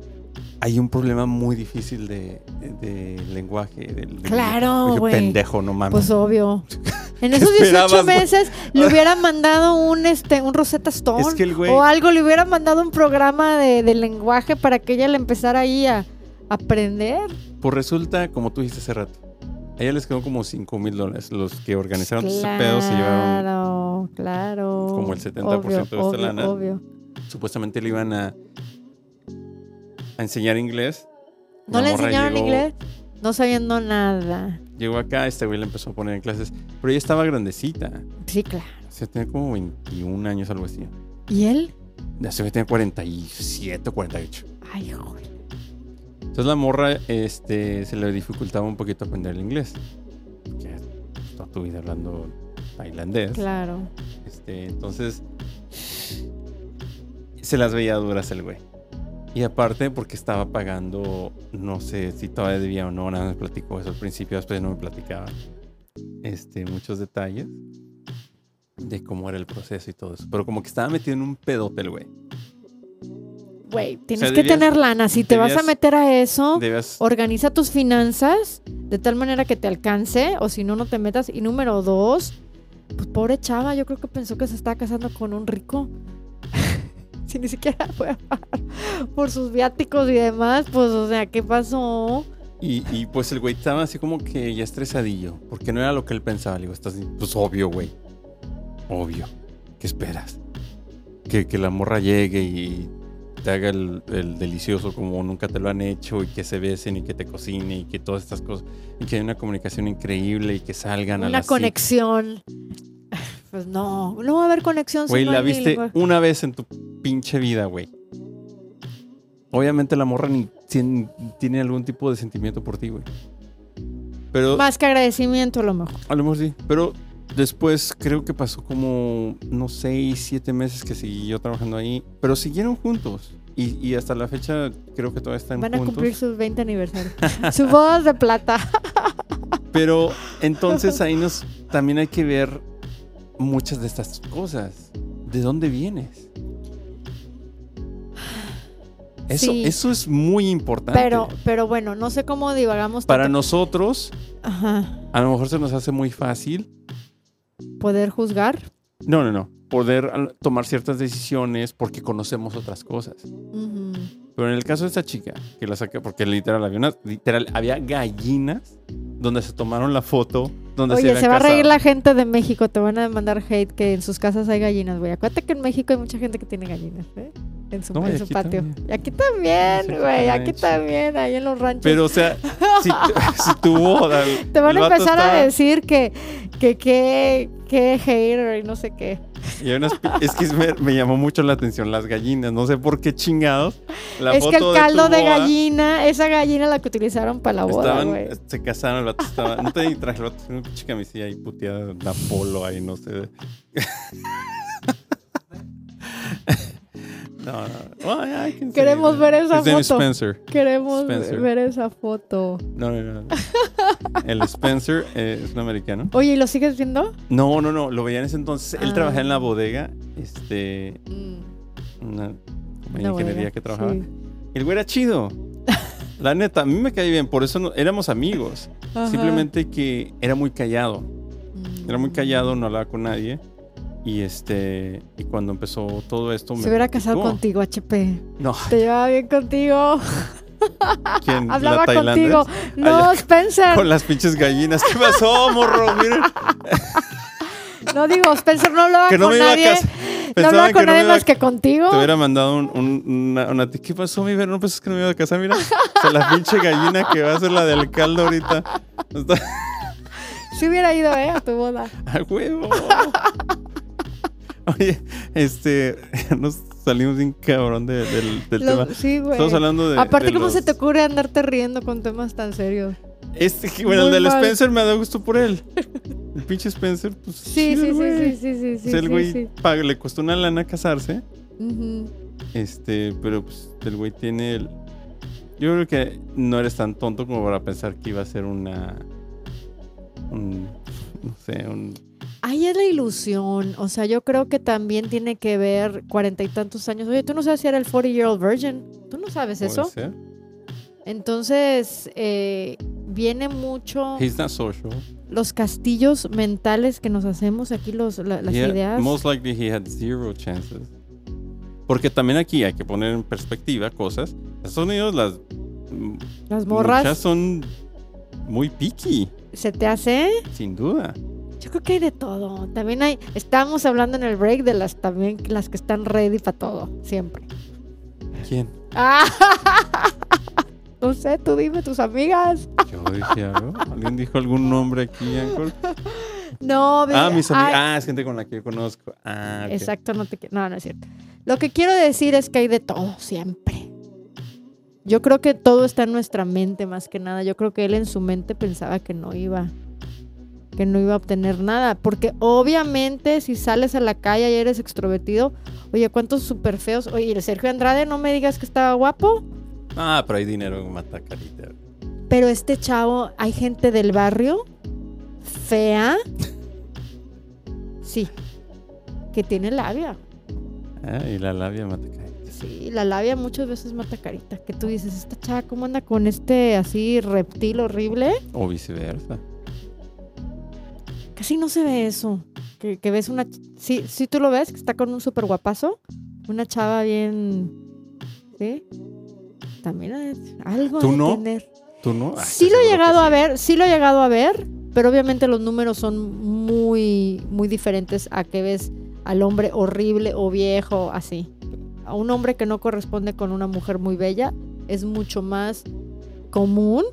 hay un problema muy difícil de, de- de lenguaje. del- del- Claro, güey. pendejo, no mames. Pues obvio. (laughs) En ¿Qué esos 18 esperabas, güey? meses le hubieran mandado un este un Rosetta Stone Es que el güey- o algo, le hubieran mandado un programa de, de lenguaje para que ella le empezara ahí a aprender. Pues resulta, como tú dijiste hace rato, a ella les quedó como 5 mil dólares. Los que organizaron ese pedo se llevaron, Claro, claro. como el 70% de esta obvio, lana. obvio. supuestamente le iban a, a enseñar inglés. ¿No le enseñaron llegó- inglés? No sabiendo nada. Llegó acá, este güey le empezó a poner en clases, pero ella estaba grandecita. Sí, claro. O sea, tenía como 21 años, algo así. ¿Y él? Ya se ve, tenía 47 o 48. Ay, joder. Entonces la morra este, se le dificultaba un poquito aprender el inglés. Ya toda tu vida hablando tailandés. Claro. Este, entonces se las veía duras el güey. Y aparte porque estaba pagando, no sé si todavía debía o no, nada me platicó eso al principio, después no me platicaba. Este, muchos detalles de cómo era el proceso y todo eso. Pero como que estaba metido en un pedote el güey. Güey, tienes sea, que debías- tener lana. Si te vas a meter a eso, Debías, organiza tus finanzas de tal manera que te alcance, o si no, no te metas. Y número dos, pues pobre chava, yo creo que pensó que se estaba casando con un rico. Si ni siquiera fue a (laughs) pagar por sus viáticos y demás, pues, o sea, ¿qué pasó? y, y pues el güey estaba así como que ya estresadillo, porque no era lo que él pensaba. Le digo, estás, pues obvio, güey. Obvio. ¿Qué esperas? Que, que la morra llegue y te haga el, el delicioso como nunca te lo han hecho y que se besen y que te cocine y que todas estas cosas y que haya una comunicación increíble y que salgan a Una las conexión. Pues no, no va a haber conexión. Güey, la viste lenguaje. una vez en tu pinche vida, güey. Obviamente la morra ni tien- tiene algún tipo de sentimiento por ti, güey. Pero Más que agradecimiento, a lo mejor. a lo mejor sí. Pero después creo que pasó como, no sé, siete meses que siguió trabajando ahí. Pero siguieron juntos. Y, y hasta la fecha creo que todavía están Van a juntos. cumplir sus 20 aniversarios. (laughs) Su bodas de plata. Pero entonces ahí nos también hay que ver muchas de estas cosas. ¿De dónde vienes? Eso, Sí. eso es muy importante. Pero, pero bueno, no sé cómo divagamos Para tanto. nosotros, Ajá. a lo mejor se nos hace muy fácil. Poder juzgar. No, no, no. Poder tomar ciertas decisiones porque conocemos otras cosas. Pero en el caso de esta chica, que la saqué porque literal había, una- literal, había gallinas donde se tomaron la foto donde Oye, se va a reír la gente de México, te van a mandar hate que en sus casas hay gallinas, güey. Acuérdate que en México hay mucha gente que tiene gallinas, ¿eh? En su, No, y en su aquí patio. también. Y aquí también, güey, aquí también, ahí en los ranchos. Pero, o sea, si, (laughs) tu- (laughs) si tu boda. te van a empezar a decir que, que, que, que hater y no sé qué. Y hay unas es que me, me llamó mucho la atención las gallinas. No sé por qué chingados. La es que el foto caldo de, boda gallina, esa gallina la que utilizaron para la boda, Estaban, se casaron, el vato estaba. No te traje el vato, una pinche camisilla ahí puteada, de Apolo ahí, no sé. No, no. ¿quién Queremos ver esa His name is foto. Spencer. Queremos Spencer. ver esa foto. No, no, no. no. El Spencer eh, es un americano. Oye, ¿y lo sigues viendo? No, no, no. Lo veía en ese entonces. Él Ah. trabajaba en la bodega. Este. Mm, Una, ingeniería bodega, que trabajaba. sí. El güey era chido. (laughs) La neta, a mí me caía bien. Por eso no- éramos amigos. Ajá. Simplemente que era muy callado. Mm. Era muy callado, no hablaba con nadie. Y este. Y cuando empezó todo esto. Se me hubiera casado contigo, HP. No, Te llevaba bien contigo. ¿quién? ¿La Hablaba contigo. No, Allá- Spencer. Con las pinches gallinas. ¿Qué pasó, morro? Miren. (laughs) No digo, Spencer no hablaba Que no con me iba a nadie. No hablaba con nadie más que contigo. Te hubiera mandado un, un- una, una- ¿Qué pasó, mi ver? ¿No pensás que no me iba a casar? Mira. O sea, la pinche gallina que va a ser la del caldo ahorita. (laughs) Si hubiera ido, ¿eh? A tu boda. (laughs) a huevo. Oye, este. (laughs) Nos salimos bien cabrón de- del, del Lo- tema. sí, güey. Estamos hablando de. Aparte, de ¿cómo los- se te ocurre andarte riendo con temas tan serios? Este, bueno, el del mal. Spencer me da gusto por él. El pinche Spencer, pues. Sí, chido sí, sí, sí, sí, sí, O sí, sea, el sí, güey sí. paga- le costó una lana casarse. Este, pero pues el güey tiene el. Yo creo que no eres tan tonto como para pensar que iba a ser una. Un, no sé, un. Ahí es la ilusión. O sea, yo creo que también tiene que ver cuarenta y tantos años. Oye, tú no sabes si era el 40-year-old virgin. ¿Tú no sabes eso? ser. Entonces, eh, viene mucho He's not social. los castillos mentales que nos hacemos aquí, los, la- las He had- ideas. most likely he had zero chances. Porque también aquí hay que poner en perspectiva cosas. Estados Unidos las. Las morras, son muy picky, ¿se te hace? sin duda. Yo creo que hay de todo. También hay, estábamos hablando en el break de las también las que están ready para todo, siempre. ¿Quién? Ah, (laughs) no sé, tú dime tus amigas. Yo dije algo. ¿Alguien dijo algún nombre aquí, Anchor? No, Ah, mis amigas. Ah, es gente con la que yo conozco. Ah. Exacto, no te qui- No, no es cierto. Lo que quiero decir es que hay de todo, siempre. Yo creo que todo está en nuestra mente más que nada. Yo creo que él en su mente pensaba que no iba que no iba a obtener nada, porque obviamente si sales a la calle y eres extrovertido, oye, cuántos super feos, oye, el Sergio Andrade, no me digas que estaba guapo, Ah, pero hay dinero que mata carita. pero este chavo, hay gente del barrio fea, sí, que tiene labia. Ah, y la labia mata carita. Sí, la labia muchas veces mata carita. Que tú dices, esta chava, ¿cómo anda con este así reptil horrible? O viceversa. Casi no se ve eso. Que, que ves una. Sí, sí, tú lo ves, que está con un súper guapazo. Una chava bien. ¿Sí? También es algo ¿Tú de no? tener. ¿Tú no? Ah, Sí lo he llegado a ver, sí lo he llegado a ver, pero obviamente los números son muy, muy diferentes a que ves al hombre horrible o viejo, así. A un hombre que no corresponde con una mujer muy bella es mucho más común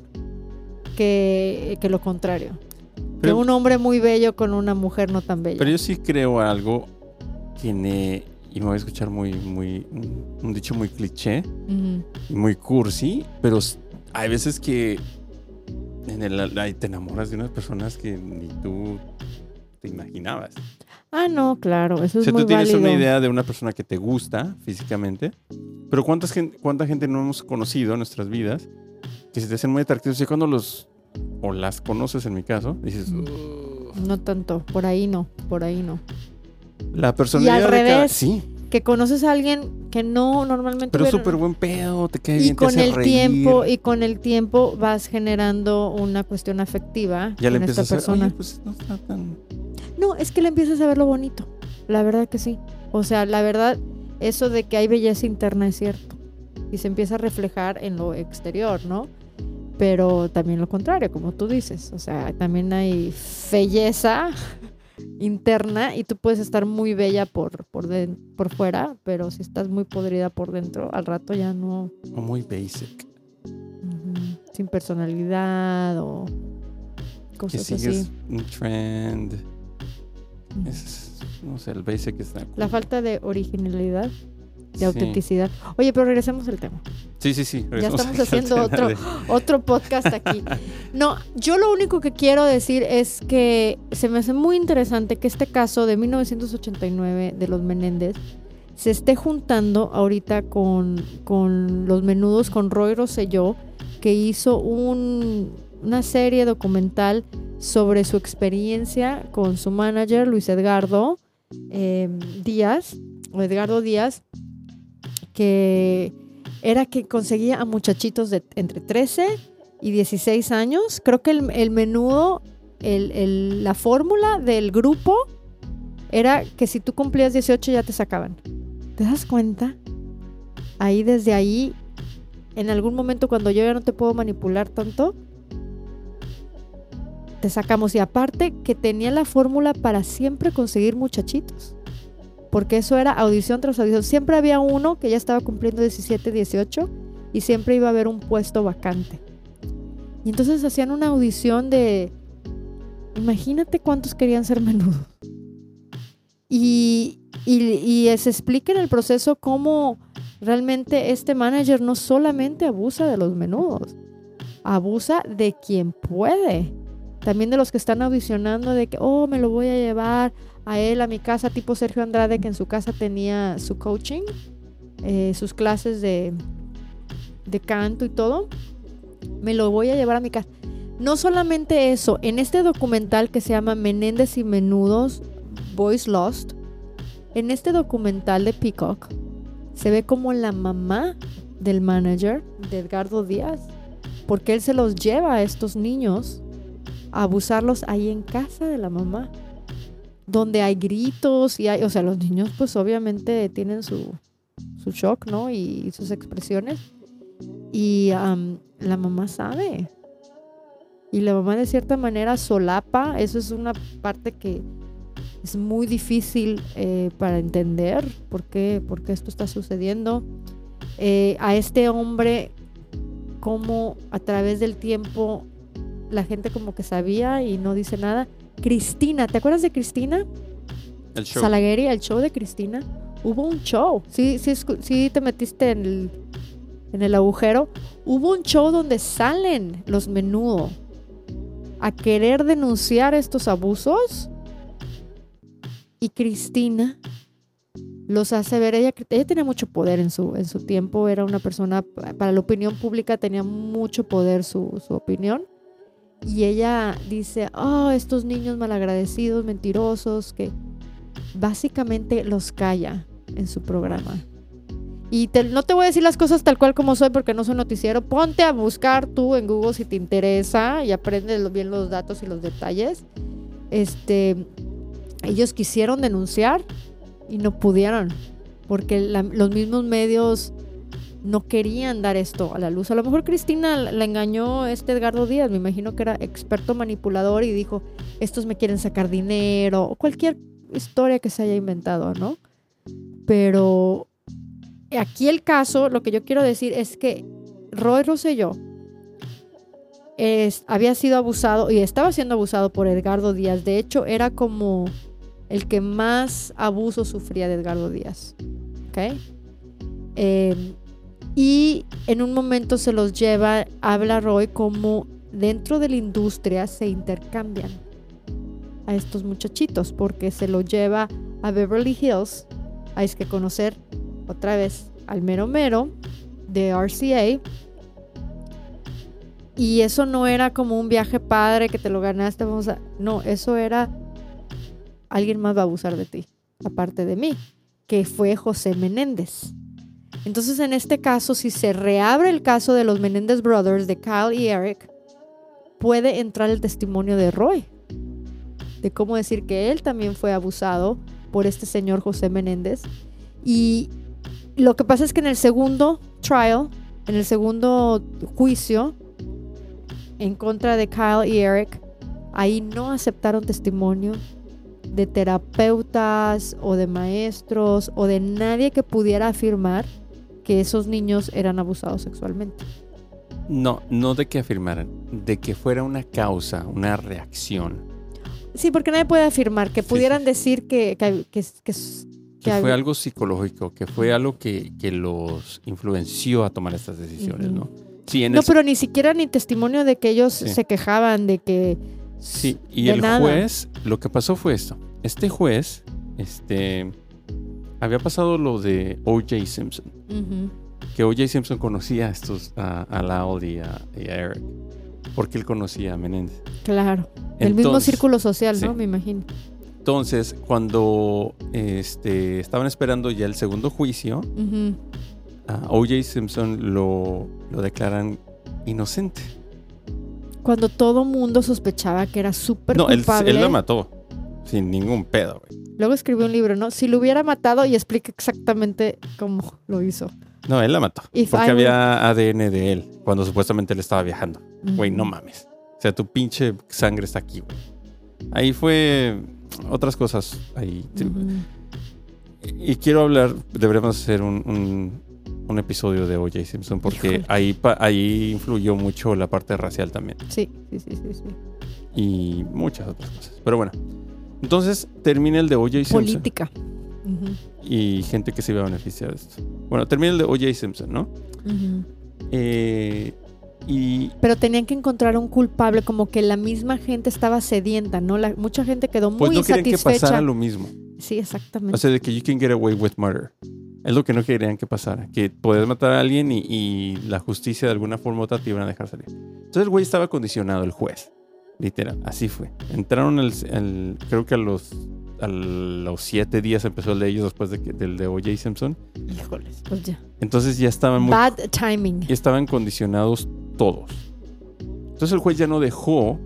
que, que lo contrario. Que Pero- un hombre muy bello con una mujer no tan bella. Pero yo sí creo algo que ne- y me voy a escuchar muy, muy, un, un dicho muy cliché, muy cursi, pero hay veces que en el, ahí te enamoras de unas personas que ni tú te imaginabas. Ah, no, claro, eso O es sea, muy tú tienes válido. una idea de una persona que te gusta físicamente, pero ¿cuántas ¿cuánta gente no hemos conocido en nuestras vidas que se te hacen muy atractivos y cuando los, o las conoces en mi caso, dices, Mm. No tanto, por ahí no, por ahí no. la personalidad de cada- revés. Sí, Que conoces a alguien que no normalmente pero súper buen pedo, te cae y bien, te con hace el reír. tiempo y con el tiempo vas generando una cuestión afectiva ya le con esta empiezas a persona. oye, pues no está tan... No, es que le empiezas a ver lo bonito. La verdad que sí. O sea, la verdad, eso de que hay belleza interna es cierto. Y se empieza a reflejar en lo exterior, ¿no? Pero también lo contrario, como tú dices. O sea, también hay belleza interna y tú puedes estar muy bella por, por, por fuera, pero si estás muy podrida por dentro, al rato ya no... O muy basic. Sin personalidad o cosas que sigues un trend. no sé, el basic está... La falta de originalidad de autenticidad. Oye, pero regresemos al tema. Sí, sí, sí. Ya estamos haciendo otro, (laughs) otro podcast aquí. (laughs) No, yo lo único que quiero decir es que se me hace muy interesante que este caso de 1989 de los Menéndez se esté juntando ahorita con, con los menudos, con Roy Rosselló, que hizo un, una serie documental sobre su experiencia con su manager, Luis Edgardo eh, Díaz, o Edgardo Díaz, que era que conseguía a muchachitos de entre 13 y 16 años. Creo que el, menudo, la fórmula del grupo era que si tú cumplías 18 ya te sacaban. ¿Te das cuenta? Ahí desde ahí, en algún momento cuando yo ya no te puedo manipular tanto, te sacamos. Y aparte que tenía la fórmula para siempre conseguir muchachitos porque eso era audición tras audición. Siempre había uno que ya estaba cumpliendo 17, 18 y siempre iba a haber un puesto vacante. Y entonces hacían una audición de, imagínate cuántos querían ser menudos. Y, y, se explica en el proceso cómo realmente este manager no solamente abusa de los menudos, abusa de quien puede. También de los que están audicionando de que, oh, me lo voy a llevar a él a mi casa, tipo Sergio Andrade, que en su casa tenía su coaching, eh, sus clases de, de canto y todo. Me lo voy a llevar a mi casa. No solamente eso, en este documental que se llama Menéndez y Menudos, Boys Lost, en este documental de Peacock, se ve como la mamá del manager de Edgardo Díaz, porque él se los lleva a estos niños a abusarlos ahí en casa de la mamá donde hay gritos y hay, o sea, los niños pues obviamente tienen su, su shock, ¿no? Y, sus expresiones. Y la mamá sabe. Y la mamá de cierta manera solapa, eso es una parte que es muy difícil eh, para entender por qué, por qué, esto está sucediendo. Eh, a este hombre, como a través del tiempo la gente como que sabía y no dice nada. Cristina, ¿te acuerdas de Cristina? El show. Salagueri, el show de Cristina. Hubo un show. Sí, sí, sí te metiste en el, en el agujero. Hubo un show donde salen los menudo a querer denunciar estos abusos. Y Cristina los hace ver. Ella, ella tenía mucho poder en su, en su tiempo. Era una persona, para la opinión pública, tenía mucho poder su, su opinión. Y ella dice, oh, estos niños malagradecidos, mentirosos, que básicamente los calla en su programa. Y no te voy a decir las cosas tal cual como soy porque no soy noticiero. Ponte a buscar tú en Google si te interesa y aprende bien los datos y los detalles. Este, ellos quisieron denunciar y no pudieron porque los mismos medios no querían dar esto a la luz. A lo mejor Cristina la engañó este Edgardo Díaz, me imagino que era experto manipulador y dijo, estos me quieren sacar dinero, o cualquier historia que se haya inventado, ¿no? Pero aquí el caso, lo que yo quiero decir es que Roy Rosselló había sido abusado y estaba siendo abusado por Edgardo Díaz. De hecho, era como el que más abuso sufría de Edgardo Díaz. ¿Ok? Eh, y en un momento se los lleva, habla Roy como dentro de la industria se intercambian a estos muchachitos porque se los lleva a Beverly Hills. Hay que conocer otra vez al mero mero de RCA. Y eso no era como un viaje padre que te lo ganaste. No, eso era alguien más va a abusar de ti, aparte de mí, que fue José Menéndez. Entonces, en este caso, si se reabre el caso de los Menendez Brothers, de Kyle y Eric, puede entrar el testimonio de Roy, de cómo decir que él también fue abusado por este señor José Menéndez. Y lo que pasa es que en el segundo trial, en el segundo juicio, en contra de Kyle y Eric, ahí no aceptaron testimonio de terapeutas o de maestros o de nadie que pudiera afirmar que esos niños eran abusados sexualmente. No, no de que afirmaran, de que fuera una causa, una reacción. Sí, porque nadie puede afirmar que pudieran sí. decir que, que, que- que- Que que fue algo psicológico, que fue algo que, que los influenció a tomar estas decisiones. ¿no? Sí, en No, el- pero ni siquiera ni testimonio de que ellos Sí. se quejaban de que... Sí, y de el nada. juez, lo que pasó fue esto. Este juez, este, había pasado lo de O.J. Simpson, Que O.J. Simpson conocía a estos, a, a Lowell y a, y a Eric, porque él conocía a Menéndez. Claro. El mismo círculo social, sí. ¿no? Me imagino. Entonces, cuando este, estaban esperando ya el segundo juicio, a O.J. Simpson lo, lo declaran inocente. Cuando todo mundo sospechaba que era súper No, él, culpable. él la mató, sin ningún pedo, güey. Luego escribió un libro, ¿no? Si lo hubiera matado y explica exactamente cómo lo hizo. No, él la mató. If porque había ADN de él cuando supuestamente él estaba viajando. Güey, no mames. O sea, tu pinche sangre está aquí, güey. Ahí fue otras cosas. Ahí. Y quiero hablar, deberíamos hacer un, un- un episodio de O.J. Simpson porque Híjole. ahí, ahí influyó mucho la parte racial también. Sí, sí, sí, sí, sí. Y muchas otras cosas. Pero bueno. Entonces termina el de O.J. Simpson. Política. Y gente que se iba a beneficiar de esto. Bueno, termina el de O.J. Simpson, ¿no? Eh, y Pero tenían que encontrar un culpable, como que la misma gente estaba sedienta, ¿no? La- mucha gente quedó muy pues no querían que pasara lo mismo. Sí, exactamente. O sea, de que you can get away with murder. Es lo que no querían que pasara. Que podías matar a alguien y, y la justicia de alguna forma u otra te iban a dejar salir. Entonces el güey estaba condicionado, el juez. Literal, así fue. Entraron el, el- creo que a los, a los siete días empezó el de ellos después de que- del de O.J. Simpson. Híjoles, pues ya. Entonces ya estaban muy Bad timing. y estaban condicionados todos. Entonces el juez ya no dejó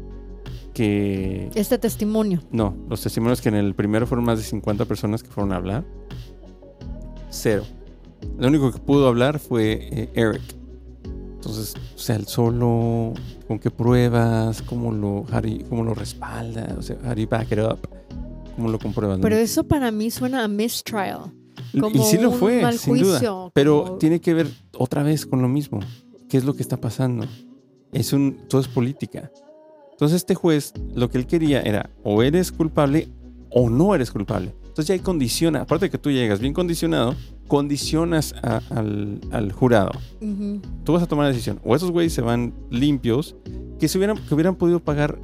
que... Este testimonio. No, los testimonios que en el primero fueron más de 50 personas que fueron a hablar. Cero. Lo único que pudo hablar fue eh, Eric. Entonces, o sea, el solo, con qué pruebas, cómo lo, you- cómo lo respalda, o sea, you back it up, cómo lo compruebas. Pero eso para mí suena a mistrial. y Como sí lo fue, mal sin duda. juicio. Pero como- tiene que ver otra vez con lo mismo. ¿Qué es lo que está pasando? Es un, todo es política. Entonces este juez lo que él quería era o eres culpable o no eres culpable. Entonces ya hay condiciona, aparte de que tú llegas bien condicionado, condicionas a- al, al jurado. Tú vas a tomar la decisión. O esos güeyes se van limpios, que, se hubieran, que hubieran podido pagar,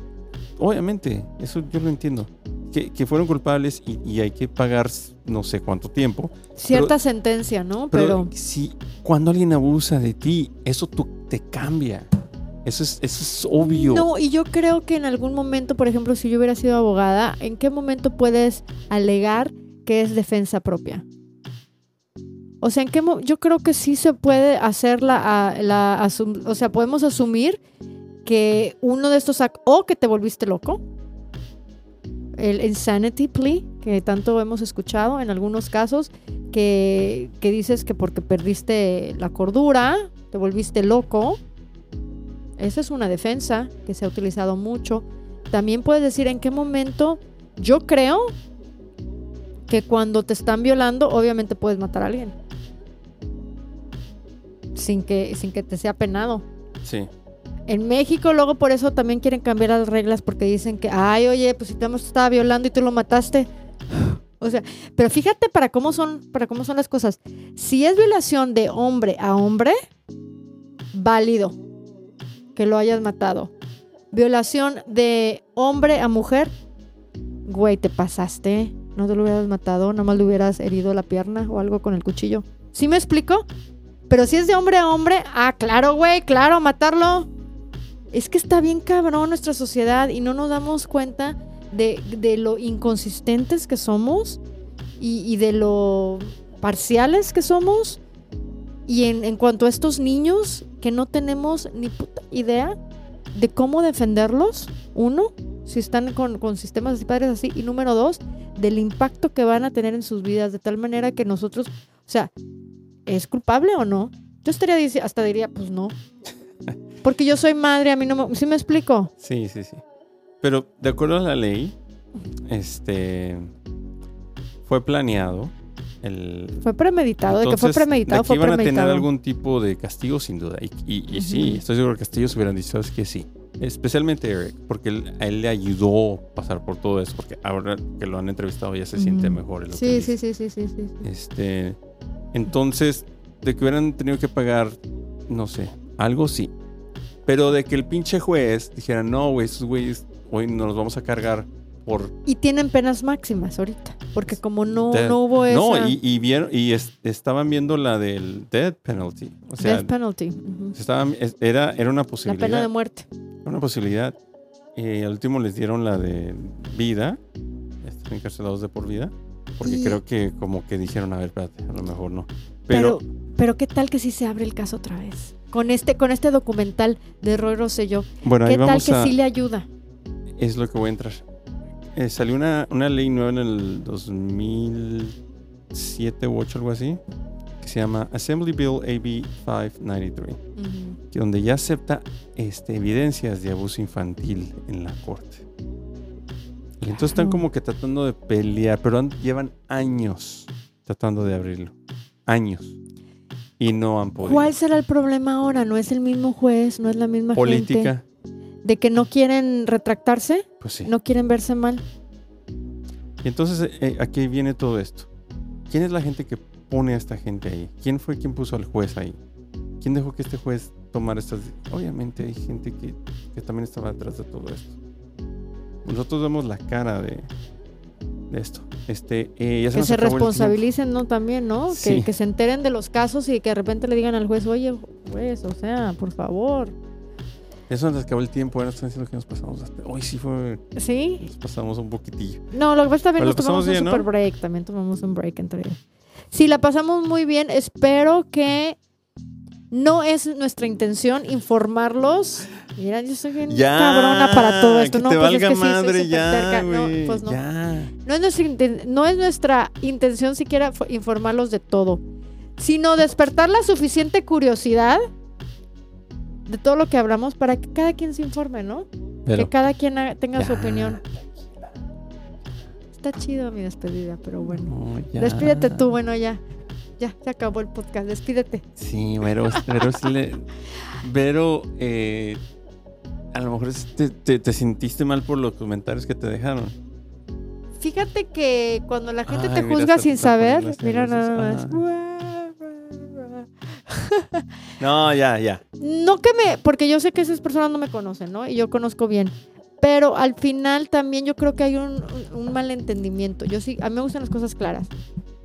obviamente, eso yo lo entiendo, que, que fueron culpables y, y hay que pagar no sé cuánto tiempo. Cierta sentencia, ¿no? Pero, Pero, si cuando alguien abusa de ti, eso tú, te cambia. Eso es, eso es obvio. No, y yo creo que en algún momento, por ejemplo, si yo hubiera sido abogada, ¿en qué momento puedes alegar que es defensa propia? O sea, ¿en qué yo creo que sí se puede hacer la, la o sea, podemos asumir que uno de estos o que te volviste loco, el insanity plea que tanto hemos escuchado en algunos casos, que, que dices que porque perdiste la cordura, te volviste loco. Esa es una defensa que se ha utilizado mucho. También puedes decir en qué momento yo creo que cuando te están violando, obviamente puedes matar a alguien. Sin que, sin que te sea penado. Sí. En México luego por eso también quieren cambiar las reglas porque dicen que, ay, oye, pues si te hemos estaba violando y tú lo mataste. (sighs) O sea, pero fíjate para cómo son, para cómo son las cosas. Si es violación de hombre a hombre, válido que lo hayas matado. Violación de hombre a mujer, güey, te pasaste. No te lo hubieras matado, nada más le hubieras herido la pierna o algo con el cuchillo. ¿Sí me explico? Pero si es de hombre a hombre, ah, claro, güey, claro, matarlo. Es que está bien cabrón nuestra sociedad y no nos damos cuenta de, de lo inconsistentes que somos y, y de lo parciales que somos. Y en, en cuanto a estos niños que no tenemos ni puta idea de cómo defenderlos, uno, si están con, con sistemas de padres así, y número dos, del impacto que van a tener en sus vidas, de tal manera que nosotros, o sea, ¿es culpable o no? Yo estaría hasta diría, pues no. (laughs) Porque yo soy madre, a mí no me... ¿Sí me explico? Sí, sí, sí. Pero de acuerdo a la ley, este fue planeado. El, Fue premeditado, de que fue premeditado, de fue iban a tener algún tipo de castigo, sin duda. Y, y- y sí, estoy seguro que Castillos hubieran dicho, ¿sabes que Sí. Especialmente Eric, porque él- a él le ayudó pasar por todo eso, porque ahora que lo han entrevistado ya se siente mejor. lo Sí, sí, sí, sí, sí, sí. Este, entonces, de que hubieran tenido que pagar, no sé, algo sí. Pero de que el pinche juez dijera, no, güey, esos güeyes hoy nos los vamos a cargar por... Y tienen penas máximas ahorita, porque como no, Death. no hubo esa No, y, y vieron, y es- estaban viendo la del death penalty. O sea, death penalty, estaban, es- era, era una la posibilidad. pena de muerte. Una posibilidad. Y al último les dieron la de vida. Están encarcelados de por vida. Porque Y- creo que como que dijeron, a ver, espérate, a lo mejor no. Pero, Pero, pero qué tal que si se abre el caso otra vez. Con este, con este documental de Roy Rosselló. bueno, ¿Qué tal que a... sí le ayuda? Es lo que voy a entrar. Eh, salió una, una ley nueva en el 2007 u 8, algo así, que se llama Assembly Bill AB 593, Ujú. que donde ya acepta este, evidencias de abuso infantil en la corte. Y entonces están como que tratando de pelear, pero han- llevan años tratando de abrirlo. Años. Y no han podido. ¿Cuál será el problema ahora? ¿No es el mismo juez? ¿No es la misma gente? ¿De que no quieren retractarse? Pues sí. ¿No quieren verse mal? Y entonces, eh, aquí viene todo esto. ¿Quién es la gente que pone a esta gente ahí? ¿Quién fue quien puso al juez ahí? ¿Quién dejó que este juez tomara estas... Obviamente hay gente que, que también estaba detrás de todo esto. Nosotros vemos la cara de, de esto. Este, eh, ya se Que se responsabilicen, ¿no? También, ¿no? Sí. Que, que se enteren de los casos y que de repente le digan al juez, oye, juez, o sea, por favor. Eso nos acabó el tiempo. Ahora están diciendo que nos pasamos. hasta- Hoy sí fue... ¿Sí? Nos pasamos un poquitillo. No, lo que pasa es que también Pero nos tomamos un super break. También tomamos un break entre. Sí, la pasamos muy bien. Espero que no es nuestra intención informarlos. Mira, yo soy bien cabrona para todo esto. que no, te pues es valga que madre ya. No, pues no. Ya. No es, nuestra inten- no es nuestra intención siquiera fo- informarlos de todo, sino despertar la suficiente curiosidad de todo lo que hablamos para que cada quien se informe, ¿no? Pero, que cada quien tenga su opinión. Está chido mi despedida, pero bueno. no. Despídete tú, bueno, ya. Ya, se acabó el podcast. Despídete. Sí, pero, pero sí le. Pero eh, a lo mejor te, te- te sentiste mal por los comentarios que te dejaron. Fíjate que cuando la gente Ay, te juzga sin saber, mira nada más. No, ya, ya. No que me, porque yo sé que esas personas no me conocen, ¿no? Y yo conozco bien. Pero al final también yo creo que hay un, un, malentendimiento. Yo sí, a mí me gustan las cosas claras.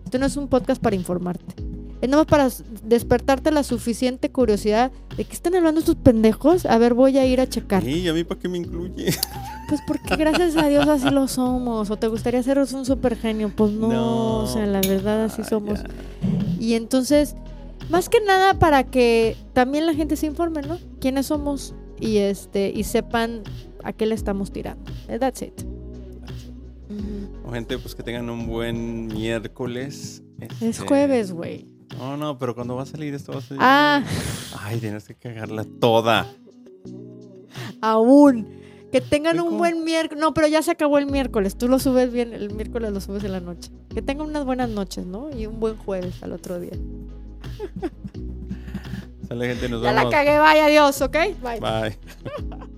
Esto no es un podcast para informarte. Es nomás para s- despertarte la suficiente curiosidad de que están hablando estos pendejos. A ver, voy a ir a checar. ¿Y a mí para qué me incluye? (laughs) Pues porque gracias a Dios así lo somos. ¿O te gustaría ser un super genio? Pues no, o sea, la verdad así somos. ya. Y entonces, más que nada para que también la gente se informe, ¿no? Quiénes somos y este y sepan a qué le estamos tirando. That's it. Bueno, Gente, pues que tengan un buen miércoles. Es Este, jueves, güey. No, no, pero cuando va a salir esto va a salir. Ah, Ay, tienes que cagarla toda. aún. Que tengan un buen miércoles. No, pero ya se acabó el miércoles. Tú lo subes bien, el miércoles lo subes en la noche. Que tengan unas buenas noches, ¿no? Y un buen jueves al otro día. Sale gente, nos Ya la cagué, vaya, adiós, ¿ok? Bye. Bye. (laughs)